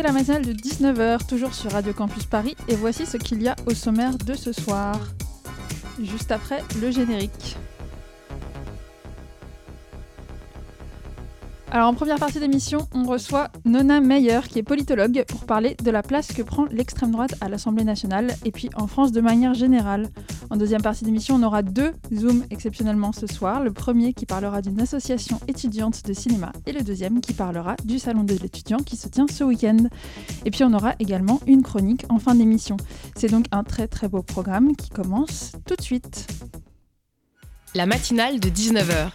Écoutez la matinale de 19h, toujours sur Radio Campus Paris, et voici ce qu'il y a au sommaire de ce soir. Juste après le générique. Alors en première partie d'émission, on reçoit Nona Meyer, qui est politologue, pour parler de la place que prend l'extrême droite à l'Assemblée nationale, et puis en France de manière générale. En deuxième partie d'émission, on aura deux Zooms exceptionnellement ce soir. Le premier qui parlera d'une association étudiante de cinéma, et le deuxième qui parlera du Salon de l'étudiant qui se tient ce week-end. Et puis on aura également une chronique en fin d'émission. C'est donc un très très beau programme qui commence tout de suite. La matinale de 19h.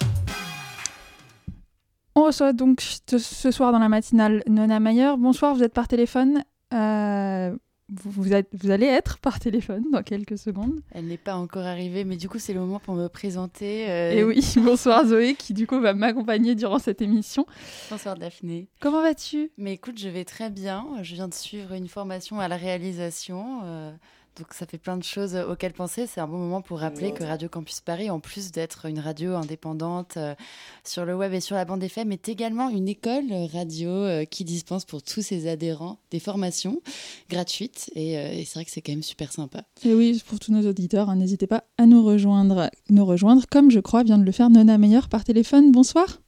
On reçoit donc ce soir dans la matinale Nona Mayer. Bonsoir, vous êtes par téléphone. Euh, vous, vous, allez être par téléphone dans quelques secondes. Elle n'est pas encore arrivée, mais du coup, c'est le moment pour me présenter. Euh, Et oui, bonsoir Zoé, qui du coup va m'accompagner durant cette émission. Bonsoir Daphné. Comment vas-tu? Mais écoute, je vais très bien. Je viens de suivre une formation à la réalisation. Euh, donc ça fait plein de choses auxquelles penser. C'est un bon moment pour rappeler que Radio Campus Paris, en plus d'être une radio indépendante euh, sur le web et sur la bande FM, est également une école radio euh, qui dispense pour tous ses adhérents des formations gratuites. Et, euh, c'est vrai que c'est quand même super sympa. Et oui, pour tous nos auditeurs, hein, n'hésitez pas à nous rejoindre, nous rejoindre, comme je crois vient de le faire Nona Meyer par téléphone. Bonsoir.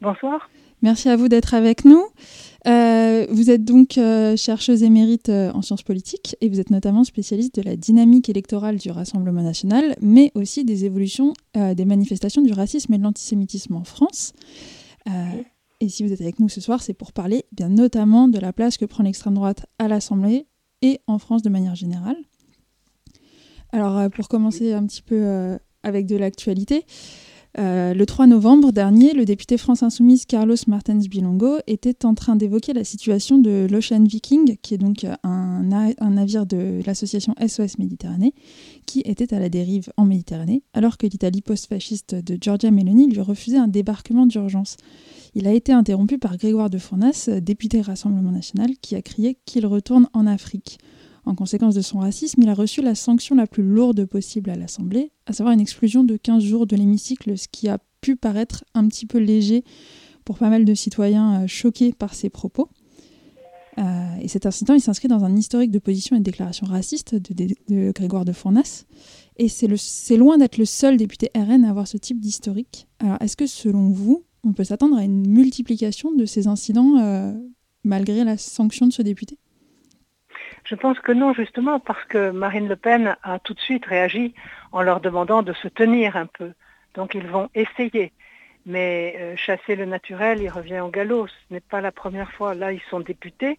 Bonsoir. Merci à vous d'être avec nous. Euh, vous êtes donc euh, chercheuse émérite euh, en sciences politiques et vous êtes notamment spécialiste de la dynamique électorale du Rassemblement national, mais aussi des évolutions des manifestations du racisme et de l'antisémitisme en France. et si vous êtes avec nous ce soir, c'est pour parler bien notamment de la place que prend l'extrême droite à l'Assemblée et en France de manière générale. Alors pour commencer un petit peu avec de l'actualité, euh, le 3 novembre dernier, le député France Insoumise Carlos Martens Bilongo était en train d'évoquer la situation de l'Ocean Viking, qui est donc un, navire de l'association SOS Méditerranée, qui était à la dérive en Méditerranée, alors que l'Italie post-fasciste de Giorgia Meloni lui refusait un débarquement d'urgence. Il a été interrompu par Grégoire de Fournas, député Rassemblement national, qui a crié qu'il retourne en Afrique. En conséquence de son racisme, il a reçu la sanction la plus lourde possible à l'Assemblée, à savoir une exclusion de 15 jours de l'hémicycle, ce qui a pu paraître un petit peu léger pour pas mal de citoyens euh, choqués par ses propos. Euh, et cet incident, il s'inscrit dans un historique de position et de déclaration raciste de, Grégoire de Fournas. Et c'est loin d'être le seul député RN à avoir ce type d'historique. Alors, est-ce que selon vous, on peut s'attendre à une multiplication de ces incidents euh, malgré la sanction de ce député? Je pense que non, justement, parce que Marine Le Pen a tout de suite réagi en leur demandant de se tenir un peu. Donc ils vont essayer. Mais euh, chasser le naturel, il revient au galop. Ce n'est pas la première fois. Là, ils sont députés.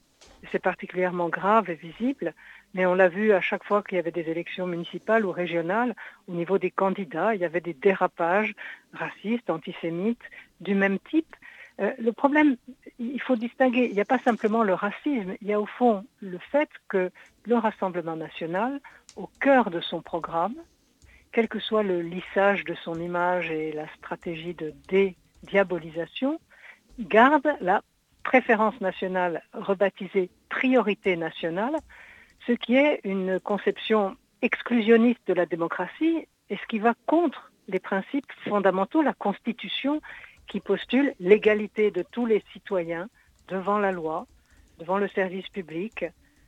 C'est particulièrement grave et visible. Mais on l'a vu à chaque fois qu'il y avait des élections municipales ou régionales, au niveau des candidats, il y avait des dérapages racistes, antisémites, du même type. Euh, le problème, il faut distinguer, il n'y a pas simplement le racisme, il y a au fond le fait que le Rassemblement national, au cœur de son programme, quel que soit le lissage de son image et la stratégie de dédiabolisation, garde la préférence nationale rebaptisée priorité nationale, ce qui est une conception exclusionniste de la démocratie et ce qui va contre les principes fondamentaux, la Constitution qui postule l'égalité de tous les citoyens devant la loi, devant le service public,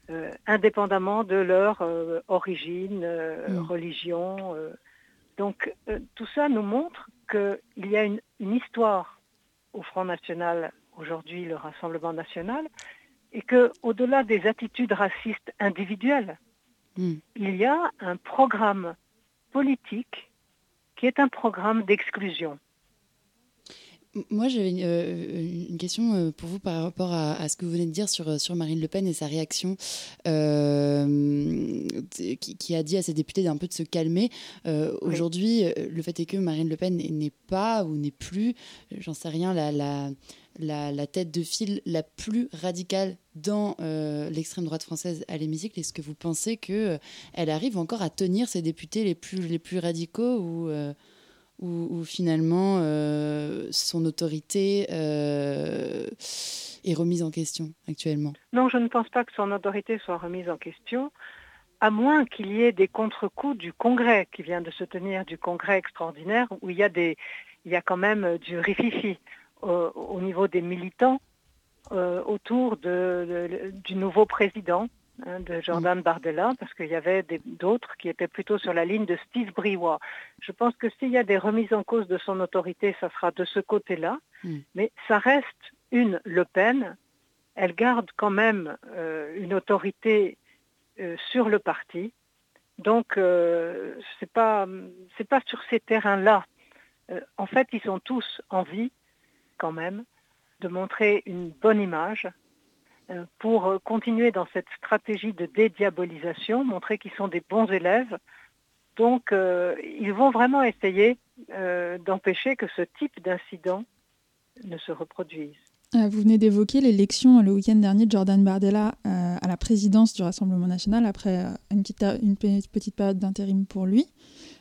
euh, indépendamment de leur euh, origine, euh, mm. religion. Donc tout ça nous montre qu'il y a une, histoire au Front National, aujourd'hui le Rassemblement National, et qu'au-delà des attitudes racistes individuelles, mm. il y a un programme politique qui est un programme d'exclusion. Moi, j'avais une, euh, question euh, pour vous par rapport à, ce que vous venez de dire sur, euh, sur Marine Le Pen et sa réaction, qui, a dit à ses députés d'un peu de se calmer. Aujourd'hui, le fait est que Marine Le Pen n'est pas ou n'est plus, j'en sais rien, la, la, la, tête de file la plus radicale dans l'extrême droite française à l'hémicycle. Est-ce que vous pensez qu'elle elle arrive encore à tenir ses députés les plus, les plus radicaux ou où, finalement euh, son autorité euh, est remise en question actuellement. Non, je ne pense pas que son autorité soit remise en question, à moins qu'il y ait des contre-coups du Congrès qui vient de se tenir, du Congrès extraordinaire, où il y a, des, il y a quand même du rififi au, niveau des militants autour de, du nouveau président Hein, de Jordan Bardella, parce qu'il y avait d'autres qui étaient plutôt sur la ligne de Steve Briouat. Je pense que s'il y a des remises en cause de son autorité, ça sera de ce côté-là, mm. mais ça reste une Le Pen. Elle garde quand même euh, une autorité euh, sur le parti. Donc, euh, ce n'est pas, pas sur ces terrains-là. en fait, ils ont tous envie, quand même, de montrer une bonne image, pour euh, continuer dans cette stratégie de dédiabolisation, montrer qu'ils sont des bons élèves. Donc, euh, ils vont vraiment essayer d'empêcher que ce type d'incident ne se reproduise. Vous venez d'évoquer l'élection le week-end dernier de Jordan Bardella à la présidence du Rassemblement national après une petite, une petite période d'intérim pour lui.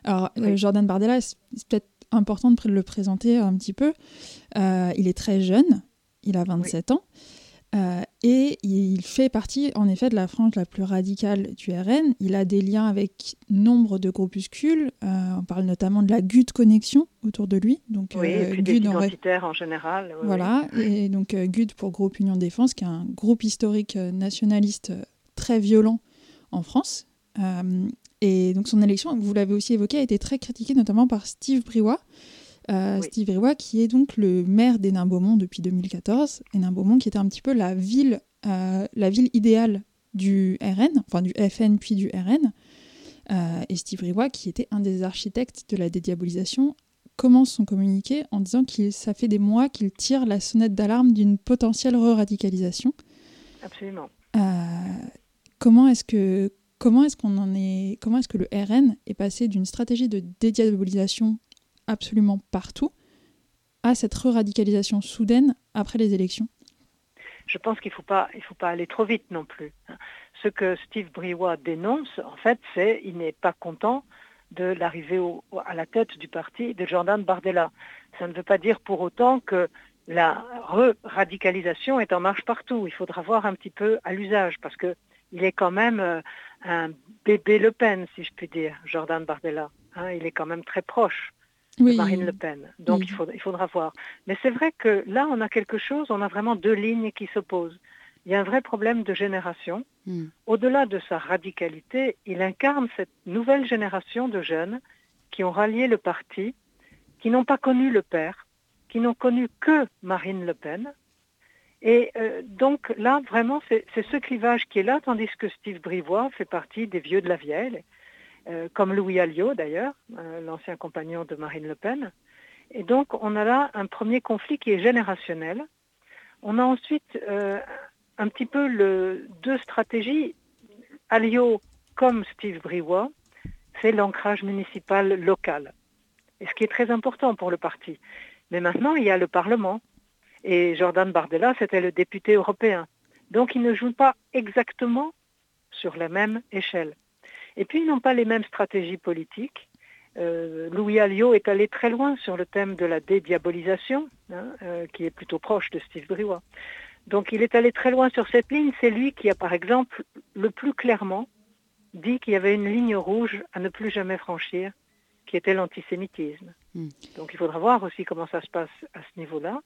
Alors, Jordan Bardella, c'est peut-être important de le présenter un petit peu. il est très jeune, il a 27 ans. Euh, et il fait partie, en effet, de la frange la plus radicale du RN. Il a des liens avec nombre de groupuscules. Euh, on parle notamment de la GUD Connexion autour de lui. Donc, oui, et puis GUD identitaires en... général. voilà, et donc GUD pour Groupe Union Défense, qui est un groupe historique nationaliste très violent en France. et donc son élection, vous l'avez aussi évoqué, a été très critiquée, notamment par Steve Briouat, euh, Steve Riwa, qui est donc le maire d'Hénin-Beaumont depuis 2014. Hénin-Beaumont qui était un petit peu la ville, euh, la ville idéale du RN, enfin du FN puis du RN. Euh, et Steve Riwa, qui était un des architectes de la dédiabolisation, commence son communiqué en disant que ça fait des mois qu'il tire la sonnette d'alarme d'une potentielle re-radicalisation. Absolument. comment est-ce que comment est-ce qu'on en est comment est-ce que le RN est passé d'une stratégie de dédiabolisation absolument partout à cette re-radicalisation soudaine après les élections Je pense qu'il ne faut, pas, faut pas aller trop vite non plus. Ce que Steve Briouat dénonce, en fait, c'est qu'il n'est pas content de l'arrivée à la tête du parti de Jordan Bardella. Ça ne veut pas dire pour autant que la re-radicalisation est en marche partout. Il faudra voir un petit peu à l'usage parce qu'il est quand même euh, un bébé Le Pen, si je puis dire, Jordan Bardella. Hein. il est quand même très proche. Marine Le Pen. Donc il, il faudra voir. Mais c'est vrai que là, on a quelque chose, on a vraiment deux lignes qui s'opposent. Il y a un vrai problème de génération. Hmm. Au-delà de sa radicalité, il incarne cette nouvelle génération de jeunes qui ont rallié le parti, qui n'ont pas connu le père, qui n'ont connu que Marine Le Pen. Et euh, donc là, vraiment, c'est ce clivage qui est là, tandis que Steve Brivois fait partie des vieux de la vieille. Euh, comme Louis Alliot d'ailleurs, euh, l'ancien compagnon de Marine Le Pen. Et donc on a là un premier conflit qui est générationnel. On a ensuite euh, un petit peu deux stratégies. Alliot comme Steve Briouat, c'est l'ancrage municipal local. Et ce qui est très important pour le parti. Mais maintenant, il y a le Parlement. Et Jordan Bardella, c'était le député européen. Donc, il ne joue pas exactement sur la même échelle. Et puis, ils n'ont pas les mêmes stratégies politiques. Euh, Louis Alliot est allé très loin sur le thème de la dédiabolisation, hein, euh, qui est plutôt proche de Steve Briouat. Donc il est allé très loin sur cette ligne. C'est lui qui a, par exemple, le plus clairement dit qu'il y avait une ligne rouge à ne plus jamais franchir, qui était l'antisémitisme. Hmm. Donc il faudra voir aussi comment ça se passe à ce niveau-là.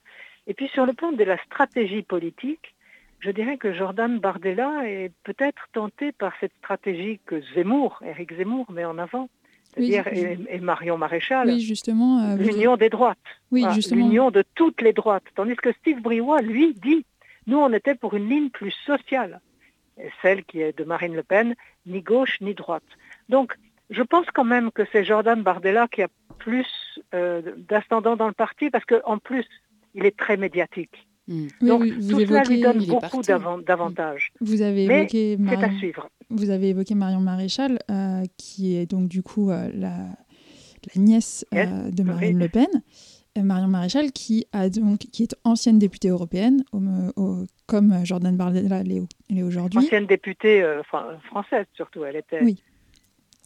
Et puis sur le plan de la stratégie politique, je dirais que Jordan Bardella est peut-être tenté par cette stratégie que Zemmour, Éric Zemmour, met en avant, c'est-à-dire et, Marion Maréchal, oui, justement, euh, l'union des droites, oui, l'union de toutes les droites, tandis que Steve Briouat, lui, dit, nous on était pour une ligne plus sociale, celle qui est de Marine Le Pen, ni gauche ni droite. Donc, je pense quand même que c'est Jordan Bardella qui a plus euh, d'ascendant dans le parti, parce qu'en plus, il est très médiatique. Hmm. Donc tout cela lui donne beaucoup d'avantages. Vous avez évoqué Marion... à suivre. Vous avez évoqué Marion Maréchal, euh, qui est donc du coup euh, la, la, nièce euh, de Marine Le Pen. Marion Maréchal, qui, a donc, qui est ancienne députée européenne, comme Jordan Bardella l'est aujourd'hui. Ancienne députée française surtout, elle était. Oui,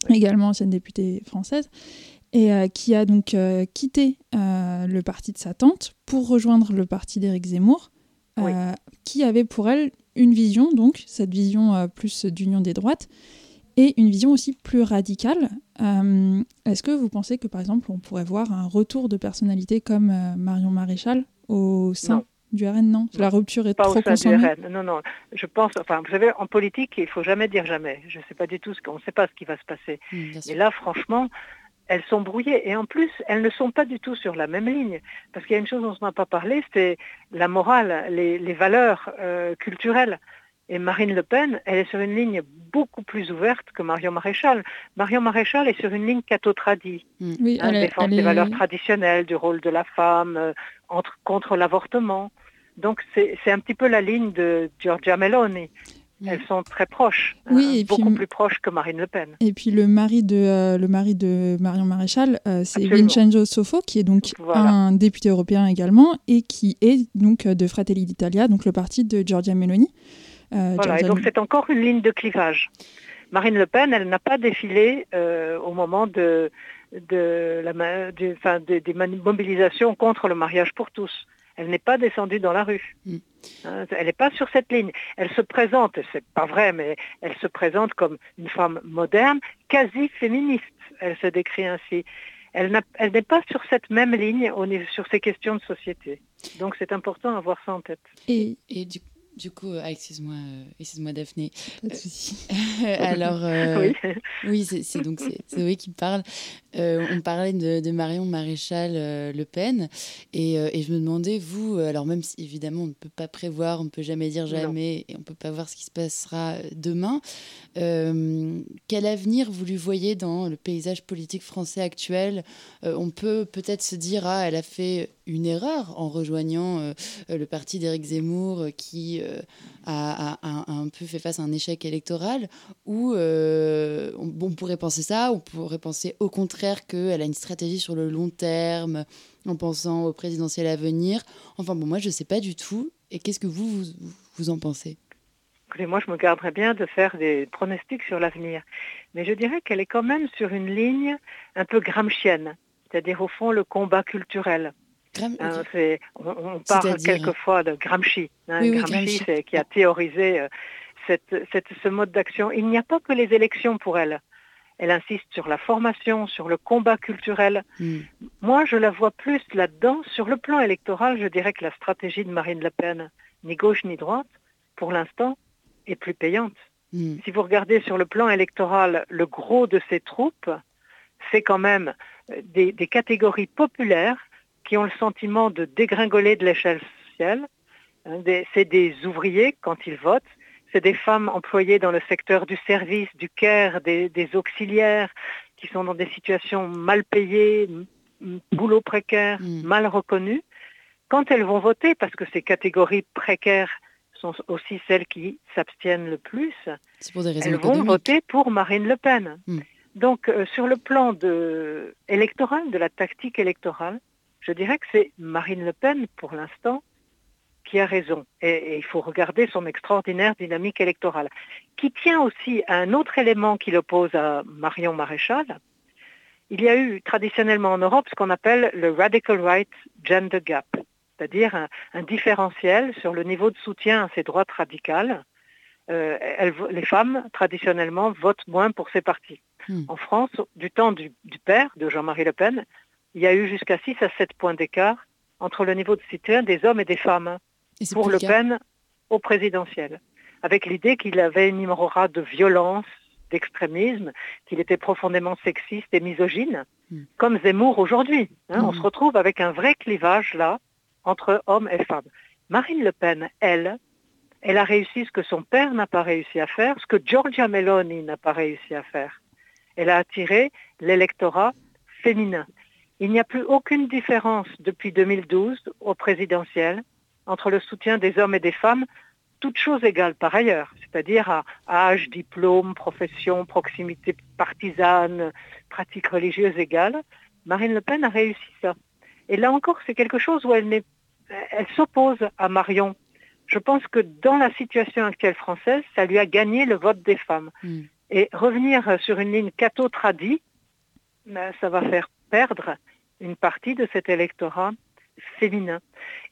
également ancienne députée française et euh, qui a donc euh, quitté euh, le parti de sa tante pour rejoindre le parti d'Éric Zemmour, qui avait pour elle une vision, donc cette vision plus d'union des droites, et une vision aussi plus radicale. Est-ce que vous pensez que par exemple on pourrait voir un retour de personnalité comme Marion Maréchal au sein du RN, non, La rupture est pas trop au sein du RN. Non, non. Je pense, enfin, vous savez, en politique, il faut jamais dire jamais. Je ne sais pas du tout ce qu'on ne sait pas ce qui va se passer. Mmh, Et là, franchement, elles sont brouillées. Et en plus, elles ne sont pas du tout sur la même ligne. Parce qu'il y a une chose dont on n'a pas parlé, c'est la morale, les, valeurs euh, culturelles. Et Marine Le Pen, elle est sur une ligne beaucoup plus ouverte que Marion Maréchal. Marion Maréchal est sur une ligne catho-tradie. Mm. Oui, elle, défend des valeurs traditionnelles, du rôle de la femme, euh, entre, contre l'avortement. Donc c'est un petit peu la ligne de Giorgia Meloni. Mm. Elles sont très proches, oui, hein, beaucoup plus proches que Marine Le Pen. Et puis le mari de, euh, le mari de Marion Maréchal, euh, c'est Vincenzo Sofo, qui est donc un député européen également, et qui est donc de Fratelli d'Italia, donc le parti de Giorgia Meloni. Euh, voilà, et donc c'est encore une ligne de clivage. Marine Le Pen, elle n'a pas défilé euh, au moment de, de la, des mobilisations contre le mariage pour tous. Elle n'est pas descendue dans la rue. Mm. Hein, elle n'est pas sur cette ligne. Elle se présente, c'est pas vrai, mais elle se présente comme une femme moderne, quasi féministe. Elle se décrit ainsi. Elle n'est pas sur cette même ligne sur ces questions de société. Donc c'est important à avoir ça en tête. Et, et du du coup, euh, ah, excuse-moi, euh, excuse-moi Daphné. Euh, alors, oui, c'est donc c'est Zoé qui parle. on parlait de, Marion Maréchal Le Pen. Et, je me demandais, vous, alors même si évidemment on ne peut pas prévoir, on ne peut jamais dire jamais et on ne peut pas voir ce qui se passera demain, quel avenir vous lui voyez dans le paysage politique français actuel? On peut peut-être se dire, ah, elle a fait une erreur en rejoignant le parti d'Éric Zemmour qui euh, a, un peu fait face à un échec électoral, ou euh, on, pourrait penser ça, on pourrait penser au contraire qu'elle a une stratégie sur le long terme, en pensant au présidentiel à venir. Enfin bon, moi je ne sais pas du tout. Et qu'est-ce que vous, vous, en pensez? Moi, je me garderais bien de faire des pronostics sur l'avenir. Mais je dirais qu'elle est quand même sur une ligne un peu gramscienne, c'est-à-dire au fond le combat culturel. Hein, on, parle quelquefois de Gramsci, hein, Gramsci, qui a théorisé euh, ce mode d'action. Il n'y a pas que les élections pour elle. Elle insiste sur la formation, sur le combat culturel. Hmm. Moi, je la vois plus là-dedans. Sur le plan électoral, je dirais que la stratégie de Marine Le Pen, ni gauche ni droite, pour l'instant, est plus payante. Hmm. Si vous regardez sur le plan électoral, le gros de ses troupes, c'est quand même euh, des catégories populaires qui ont le sentiment de dégringoler de l'échelle sociale. Hein, c'est des ouvriers quand ils votent, c'est des femmes employées dans le secteur du service, du care, des, auxiliaires qui sont dans des situations mal payées, boulot précaire, mm. mal reconnues. Quand elles vont voter, parce que ces catégories précaires sont aussi celles qui s'abstiennent le plus, elles vont voter pour Marine Le Pen. Mm. Donc euh, sur le plan de, électoral, de la tactique électorale, je dirais que c'est Marine Le Pen, pour l'instant, qui a raison. Et, il faut regarder son extraordinaire dynamique électorale, qui tient aussi à un autre élément qui l'oppose à Marion Maréchal. Il y a eu traditionnellement en Europe ce qu'on appelle le Radical Right Gender Gap, c'est-à-dire un, différentiel sur le niveau de soutien à ces droites radicales. Euh, les femmes, traditionnellement, votent moins pour ces partis. Hmm. En France, du temps du père, de Jean-Marie Le Pen, il y a eu jusqu'à 6 à 7 points d'écart entre le niveau de soutien des hommes et des femmes pour Le Pen au présidentiel, avec l'idée qu'il avait une aura de violence, d'extrémisme, qu'il était profondément sexiste et misogyne, hmm. comme Zemmour aujourd'hui. Hein. On hmm. se retrouve avec un vrai clivage là entre hommes et femmes. Marine Le Pen, elle, elle a réussi ce que son père n'a pas réussi à faire, ce que Giorgia Meloni n'a pas réussi à faire. Elle a attiré l'électorat féminin. Il n'y a plus aucune différence depuis 2012 au présidentiel entre le soutien des hommes et des femmes, toutes choses égales par ailleurs, c'est-à-dire à âge, diplôme, profession, proximité partisane, pratiques religieuses égales. Marine Le Pen a réussi ça. Et là encore, c'est quelque chose où elle, elle s'oppose à Marion. Je pense que dans la situation actuelle française, ça lui a gagné le vote des femmes. Hmm. Et revenir sur une ligne catho-tradie, ben, ça va faire perdre une partie de cet électorat féminin.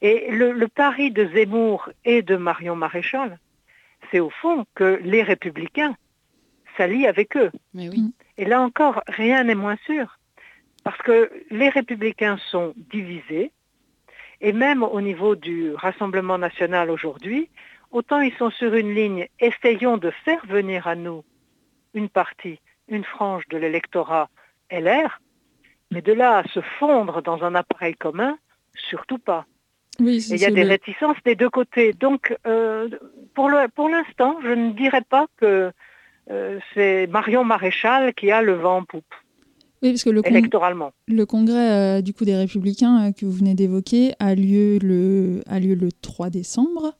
Et le, pari de Zemmour et de Marion Maréchal, c'est au fond que les républicains s'allient avec eux. Et là encore, rien n'est moins sûr. Parce que les républicains sont divisés Et même au niveau du Rassemblement national aujourd'hui, autant ils sont sur une ligne, essayons de faire venir à nous une partie, une frange de l'électorat LR, mais de là à se fondre dans un appareil commun, surtout pas. il y a des réticences des deux côtés. Donc, euh, pour l'instant, je ne dirais pas que euh, c'est Marion Maréchal qui a le vent en poupe. Oui, parce que le, électoralement. le congrès euh, du coup des Républicains que vous venez d'évoquer a lieu le a lieu le 3 décembre.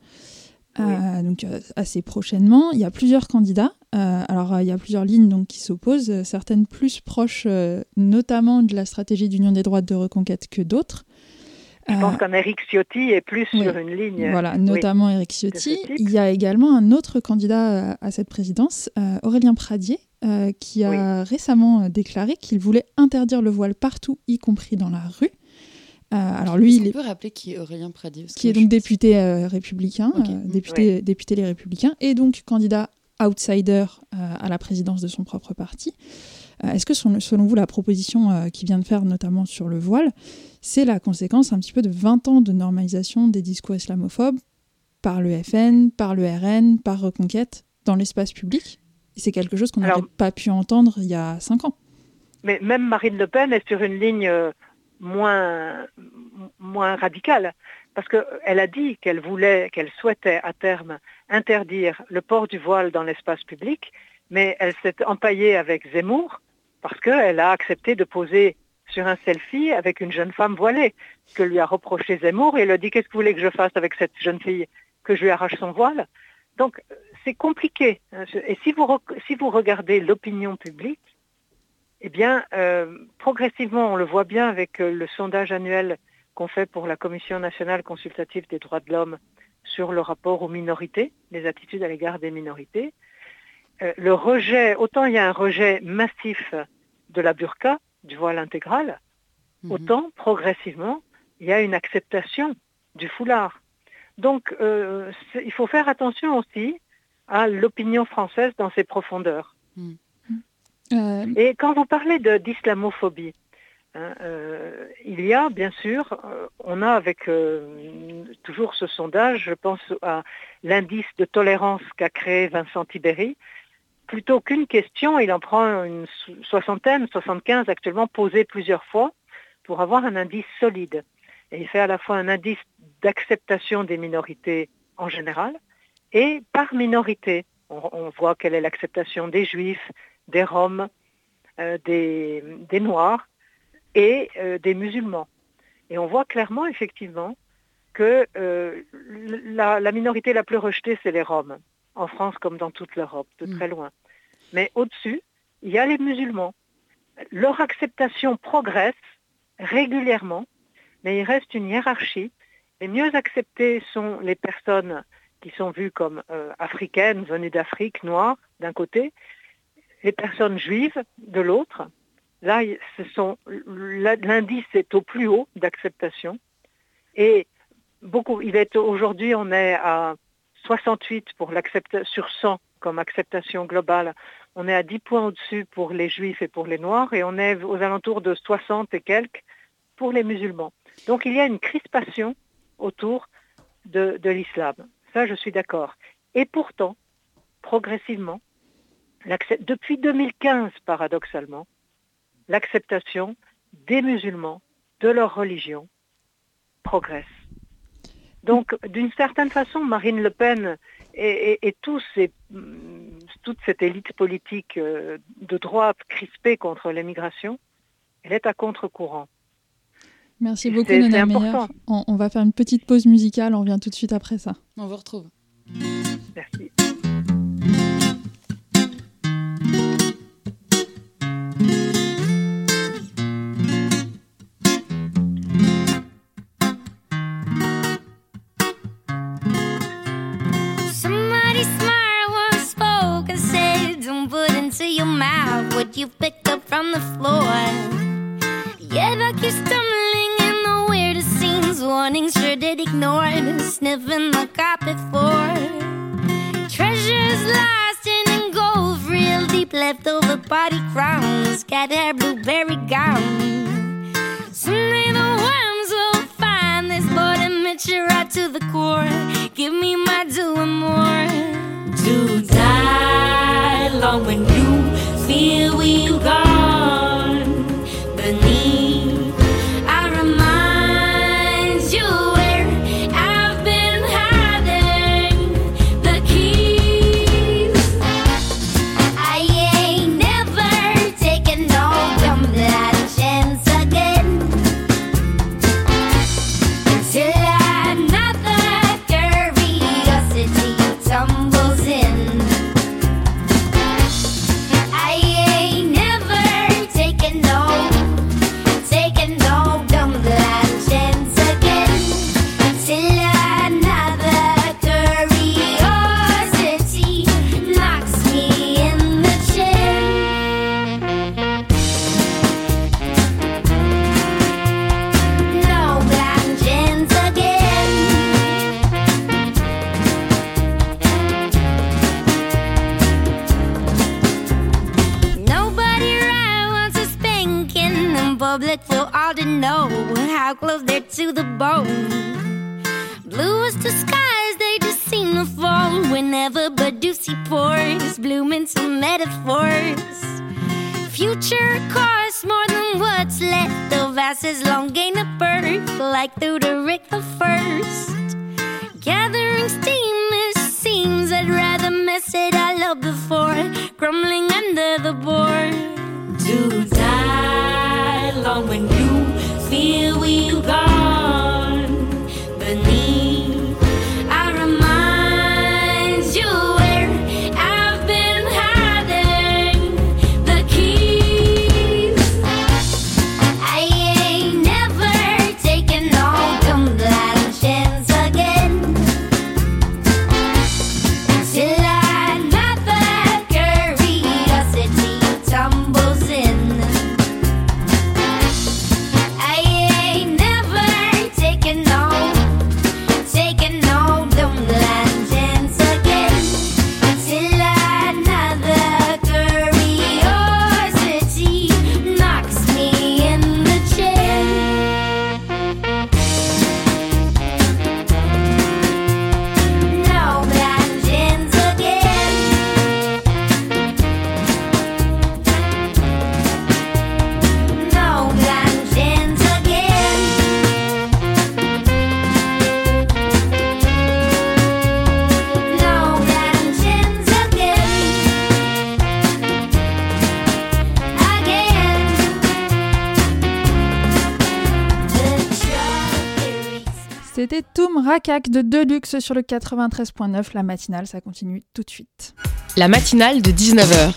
donc assez prochainement, il y a plusieurs candidats. Alors il y a plusieurs lignes donc qui s'opposent, certaines plus proches, notamment de la stratégie d'union des droites de reconquête que d'autres. Je pense qu'un Eric Ciotti est plus sur une ligne. Voilà, notamment Eric Ciotti. Il y a également un autre candidat euh, à cette présidence, euh, Aurélien Pradier, euh, qui a récemment déclaré qu'il voulait interdire le voile partout, y compris dans la rue. alors lui, il est... peut rappeler qui est Aurélien Pradier? Qui est donc député républicain, député, député Les Républicains, et donc candidat outsider à la présidence de son propre parti. Est-ce que selon vous, la proposition qui vient de faire notamment sur le voile, c'est la conséquence un petit peu de 20 ans de normalisation des discours islamophobes par le FN, par le RN, par Reconquête dans l'espace public? Et c'est quelque chose qu'on n'aurait pas pu entendre il y a 5 ans. Mais même Marine Le Pen est sur une ligne euh, moins, moins radicale, parce qu'elle a dit qu'elle voulait, qu'elle souhaitait à terme interdire le port du voile dans l'espace public, mais elle s'est empaillée avec Zemmour parce qu'elle a accepté de poser sur un selfie avec une jeune femme voilée, ce que lui a reproché Zemmour, et il a dit qu'est-ce que vous voulez que je fasse avec cette jeune fille, que je lui arrache son voile? Donc c'est compliqué. Et si vous, si vous regardez l'opinion publique, eh bien, euh, progressivement, on le voit bien avec euh, le sondage annuel qu'on fait pour la Commission nationale consultative des droits de l'homme sur le rapport aux minorités, les attitudes à l'égard des minorités. Euh, le rejet, autant il y a un rejet massif de la burqa, du voile intégral, mhm. autant progressivement, il y a une acceptation du foulard. Donc, euh, il faut faire attention aussi à l'opinion française dans ses profondeurs. Mhm. Euh, Et quand vous parlez d'islamophobie, hein, euh, il y a bien sûr, on a avec toujours ce sondage, je pense à l'indice de tolérance qu'a créé Vincent Tibéry, plutôt qu'une question, il en prend une soixantaine, 75 actuellement posées plusieurs fois pour avoir un indice solide. Et il fait à la fois un indice d'acceptation des minorités en général et par minorité. On, voit quelle est l'acceptation des juifs, des roms, euh, des, noirs et euh, des musulmans. Et on voit clairement effectivement que euh, la, la, minorité la plus rejetée, c'est les roms en France comme dans toute l'Europe, de mm. très loin. Mais au-dessus, il y a les musulmans. Leur acceptation progresse régulièrement, mais il reste une hiérarchie. Les mieux acceptées sont les personnes qui sont vues comme euh, africaines, venues d'Afrique, noires, d'un côté, les personnes juives de l'autre. Là, l'indice est au plus haut d'acceptation. Et beaucoup, aujourd'hui, on est à 68 pour sur 100 comme acceptation globale. On est à 10 points au-dessus pour les juifs et pour les noirs et on est aux alentours de 60 et quelques pour les musulmans. Donc il y a une crispation autour de l'islam. Ça, je suis d'accord. Et pourtant, progressivement, depuis 2015, paradoxalement, l'acceptation des musulmans, de leur religion, progresse. Donc, d'une certaine façon, Marine Le Pen et, toute cette élite politique euh, de droite crispée contre l'immigration, elle est à contre-courant. Merci beaucoup, Nana Meyer. On, on va faire une petite pause musicale, on revient tout de suite après ça. On vous retrouve. Merci. You picked up from the floor. Yeah, like you're stumbling in the weirdest scenes. Warnings sure did ignore sniffing the carpet floor. Treasures lost in gold, real deep leftover party crowns. Hair, blueberry gown. Someday the worms will find this cut you right to the core. Give me my due and more. To die long when you here we've got. Rakak de Deluxe sur le 93.9, la matinale, ça continue tout de suite. La matinale de 19h.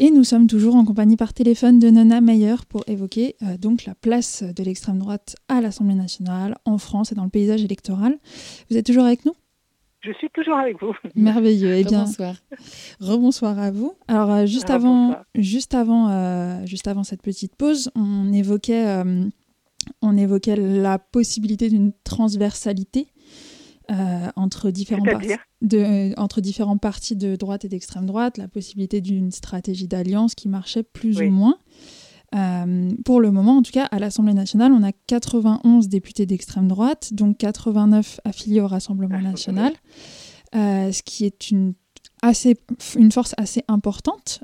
Et nous sommes toujours en compagnie par téléphone de Nona Meyer pour évoquer euh, donc la place de l'extrême droite à l'Assemblée nationale, en France et dans le paysage électoral. Vous êtes toujours avec nous? Je suis toujours avec vous. Merveilleux. Eh bien, Bonsoir. rebonsoir à vous. Alors euh, juste avant, juste avant, euh, juste avant cette petite pause, on évoquait, euh, on évoquait la possibilité d'une transversalité euh, entre différents de, entre différents partis de droite et d'extrême droite, la possibilité d'une stratégie d'alliance qui marchait plus Oui. ou moins. Euh, pour le moment, en tout cas, à l'Assemblée nationale, on a 91 députés d'extrême droite, donc 89 affiliés au Rassemblement Ah, national, euh, ce qui est une, assez, une force assez importante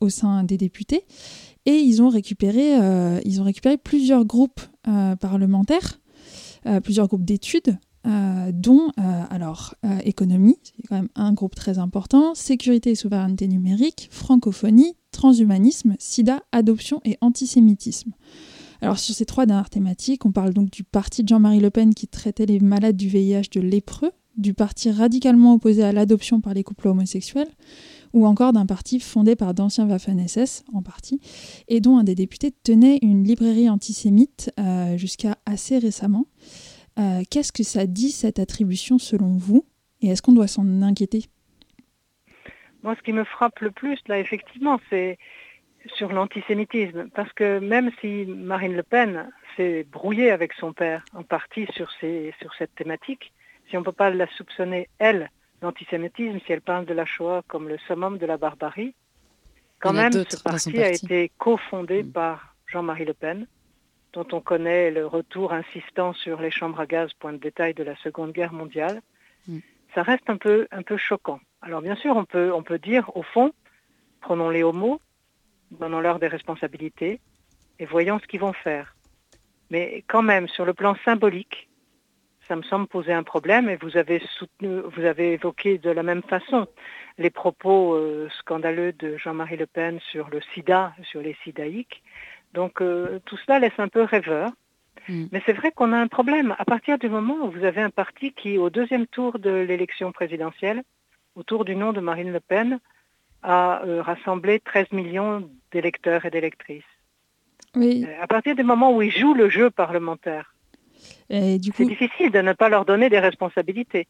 au sein des députés. Et ils ont récupéré, euh, ils ont récupéré plusieurs groupes euh, parlementaires, euh, plusieurs groupes d'études, dont alors économie, c'est quand même un groupe très important, sécurité et souveraineté numérique, francophonie, transhumanisme, sida, adoption et antisémitisme. Alors sur ces trois dernières thématiques, on parle donc du parti de Jean-Marie Le Pen qui traitait les malades du VIH de lépreux, du parti radicalement opposé à l'adoption par les couples homosexuels, ou encore d'un parti fondé par d'anciens Waffen-SS, en partie, et dont un des députés tenait une librairie antisémite euh, jusqu'à assez récemment. Euh, Qu'est-ce que ça dit, cette attribution, selon vous? Et est-ce qu'on doit s'en inquiéter? Moi, ce qui me frappe le plus, là, effectivement, c'est sur l'antisémitisme. Parce que même si Marine Le Pen s'est brouillée avec son père en partie sur, ces, sur cette thématique, si on ne peut pas la soupçonner, elle, l'antisémitisme, si elle parle de la Shoah comme le summum de la barbarie, quand même, ce parti a été cofondé Mm. par Jean-Marie Le Pen. dont on connaît le retour insistant sur les chambres à gaz, point de détail de la Seconde Guerre mondiale, mm. ça reste un peu, un peu choquant. Alors bien sûr, on peut, on peut dire, au fond, prenons-les au mot, donnons-leur des responsabilités et voyons ce qu'ils vont faire. Mais quand même, sur le plan symbolique, ça me semble poser un problème et vous avez soutenu, vous avez évoqué de la même façon les propos euh, scandaleux de Jean-Marie Le Pen sur le sida, sur les sidaïques. Donc euh, tout cela laisse un peu rêveur. Mm. Mais c'est vrai qu'on a un problème. À partir du moment où vous avez un parti qui, au deuxième tour de l'élection présidentielle, autour du nom de Marine Le Pen, a euh, rassemblé 13 millions d'électeurs et d'électrices. Oui. à partir du moment où ils jouent le jeu parlementaire, c'est difficile de ne pas leur donner des responsabilités.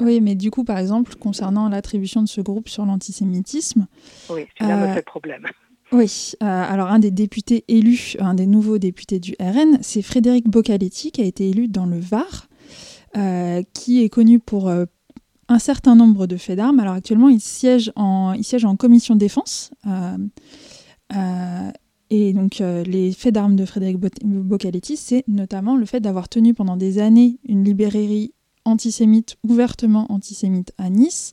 Oui, mais du coup, par exemple, concernant l'attribution de ce groupe sur l'antisémitisme. Oui, me euh, fait problème. Oui, euh, alors un des députés élus, un des nouveaux députés du RN, c'est Frédéric Boccaletti, qui a été élu dans le Var, euh, qui est connu pour un certain nombre de faits d'armes. Alors actuellement, il siège en, il siège en commission défense. Et donc, euh, les faits d'armes de Frédéric Boccaletti, c'est notamment le fait d'avoir tenu pendant des années une librairie antisémite, ouvertement antisémite à Nice,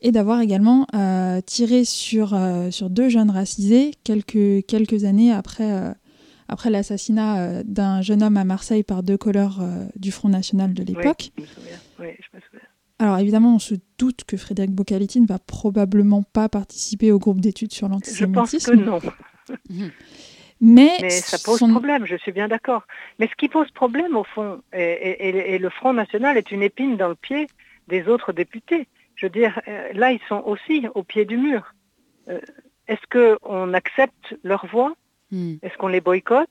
et d'avoir également euh, tiré sur, euh, sur deux jeunes racisés quelques, quelques années après, après l'assassinat d'un jeune homme à Marseille par deux colleurs du Front National de l'époque. Oui, je me souviens. Alors évidemment, on se doute que Frédéric Boccaletti ne va probablement pas participer au groupe d'études sur l'antisémitisme. Je pense que non. Mhm. Mais, ça pose problème, je suis bien d'accord. Mais ce qui pose problème, au fond, et, le Front National est une épine dans le pied des autres députés. Je veux dire, euh, là, ils sont aussi au pied du mur. Euh, est-ce qu'on accepte leur voix? Hmm. Est-ce qu'on les boycotte?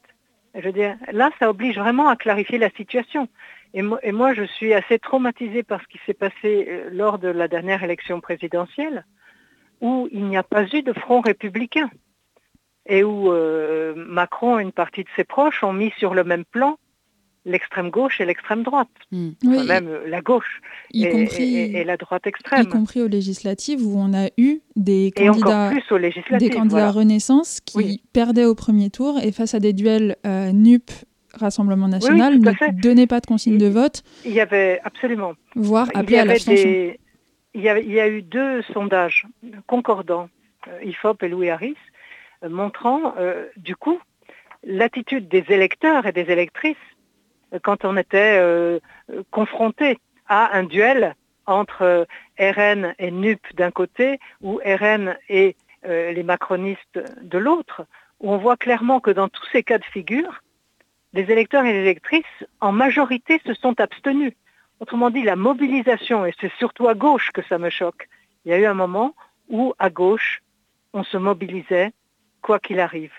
Je veux dire, là, ça oblige vraiment à clarifier la situation. Et, et moi, je suis assez traumatisée par ce qui s'est passé euh, lors de la dernière élection présidentielle, où il n'y a pas eu de front républicain et où euh, Macron et une partie de ses proches ont mis sur le même plan l'extrême gauche et l'extrême droite, hmm. même la gauche y et, compris, et, la droite extrême. Y compris aux législatives où on a eu des candidats, des candidats Renaissance qui perdaient au premier tour et face à des duels euh, NUP Rassemblement National ne donnaient pas de consigne de vote. Il y avait absolument. Voire appelé à l'abstention. Il, y il y a eu deux sondages concordants, euh, IFOP et Louis Harris, montrant euh, du coup l'attitude des électeurs et des électrices euh, quand on était euh, confronté à un duel entre RN et NUP d'un côté ou RN et les macronistes de l'autre, où on voit clairement que dans tous ces cas de figure, les électeurs et les électrices, en majorité, se sont abstenus. Autrement dit, la mobilisation, et c'est surtout à gauche que ça me choque, il y a eu un moment où, à gauche, on se mobilisait quoi qu'il arrive,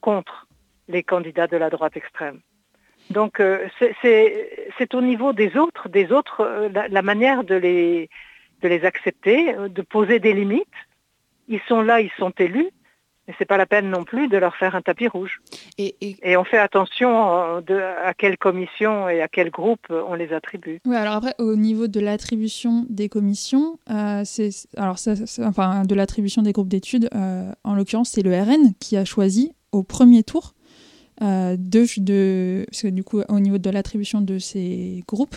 contre les candidats de la droite extrême. Donc euh, c'est au niveau des autres, des autres, euh, la, manière de les, accepter, euh, de poser des limites. Ils sont là, ils sont élus, mais c'est pas la peine non plus de leur faire un tapis rouge. Et, on fait attention de, à quelle commission et à quel groupe on les attribue. Oui, alors après, au niveau de l'attribution des commissions, euh, c'est alors ça, enfin de l'attribution des groupes d'études, euh, en l'occurrence, c'est le RN qui a choisi au premier tour euh, de, de, parce que du coup, au niveau de l'attribution de ces groupes,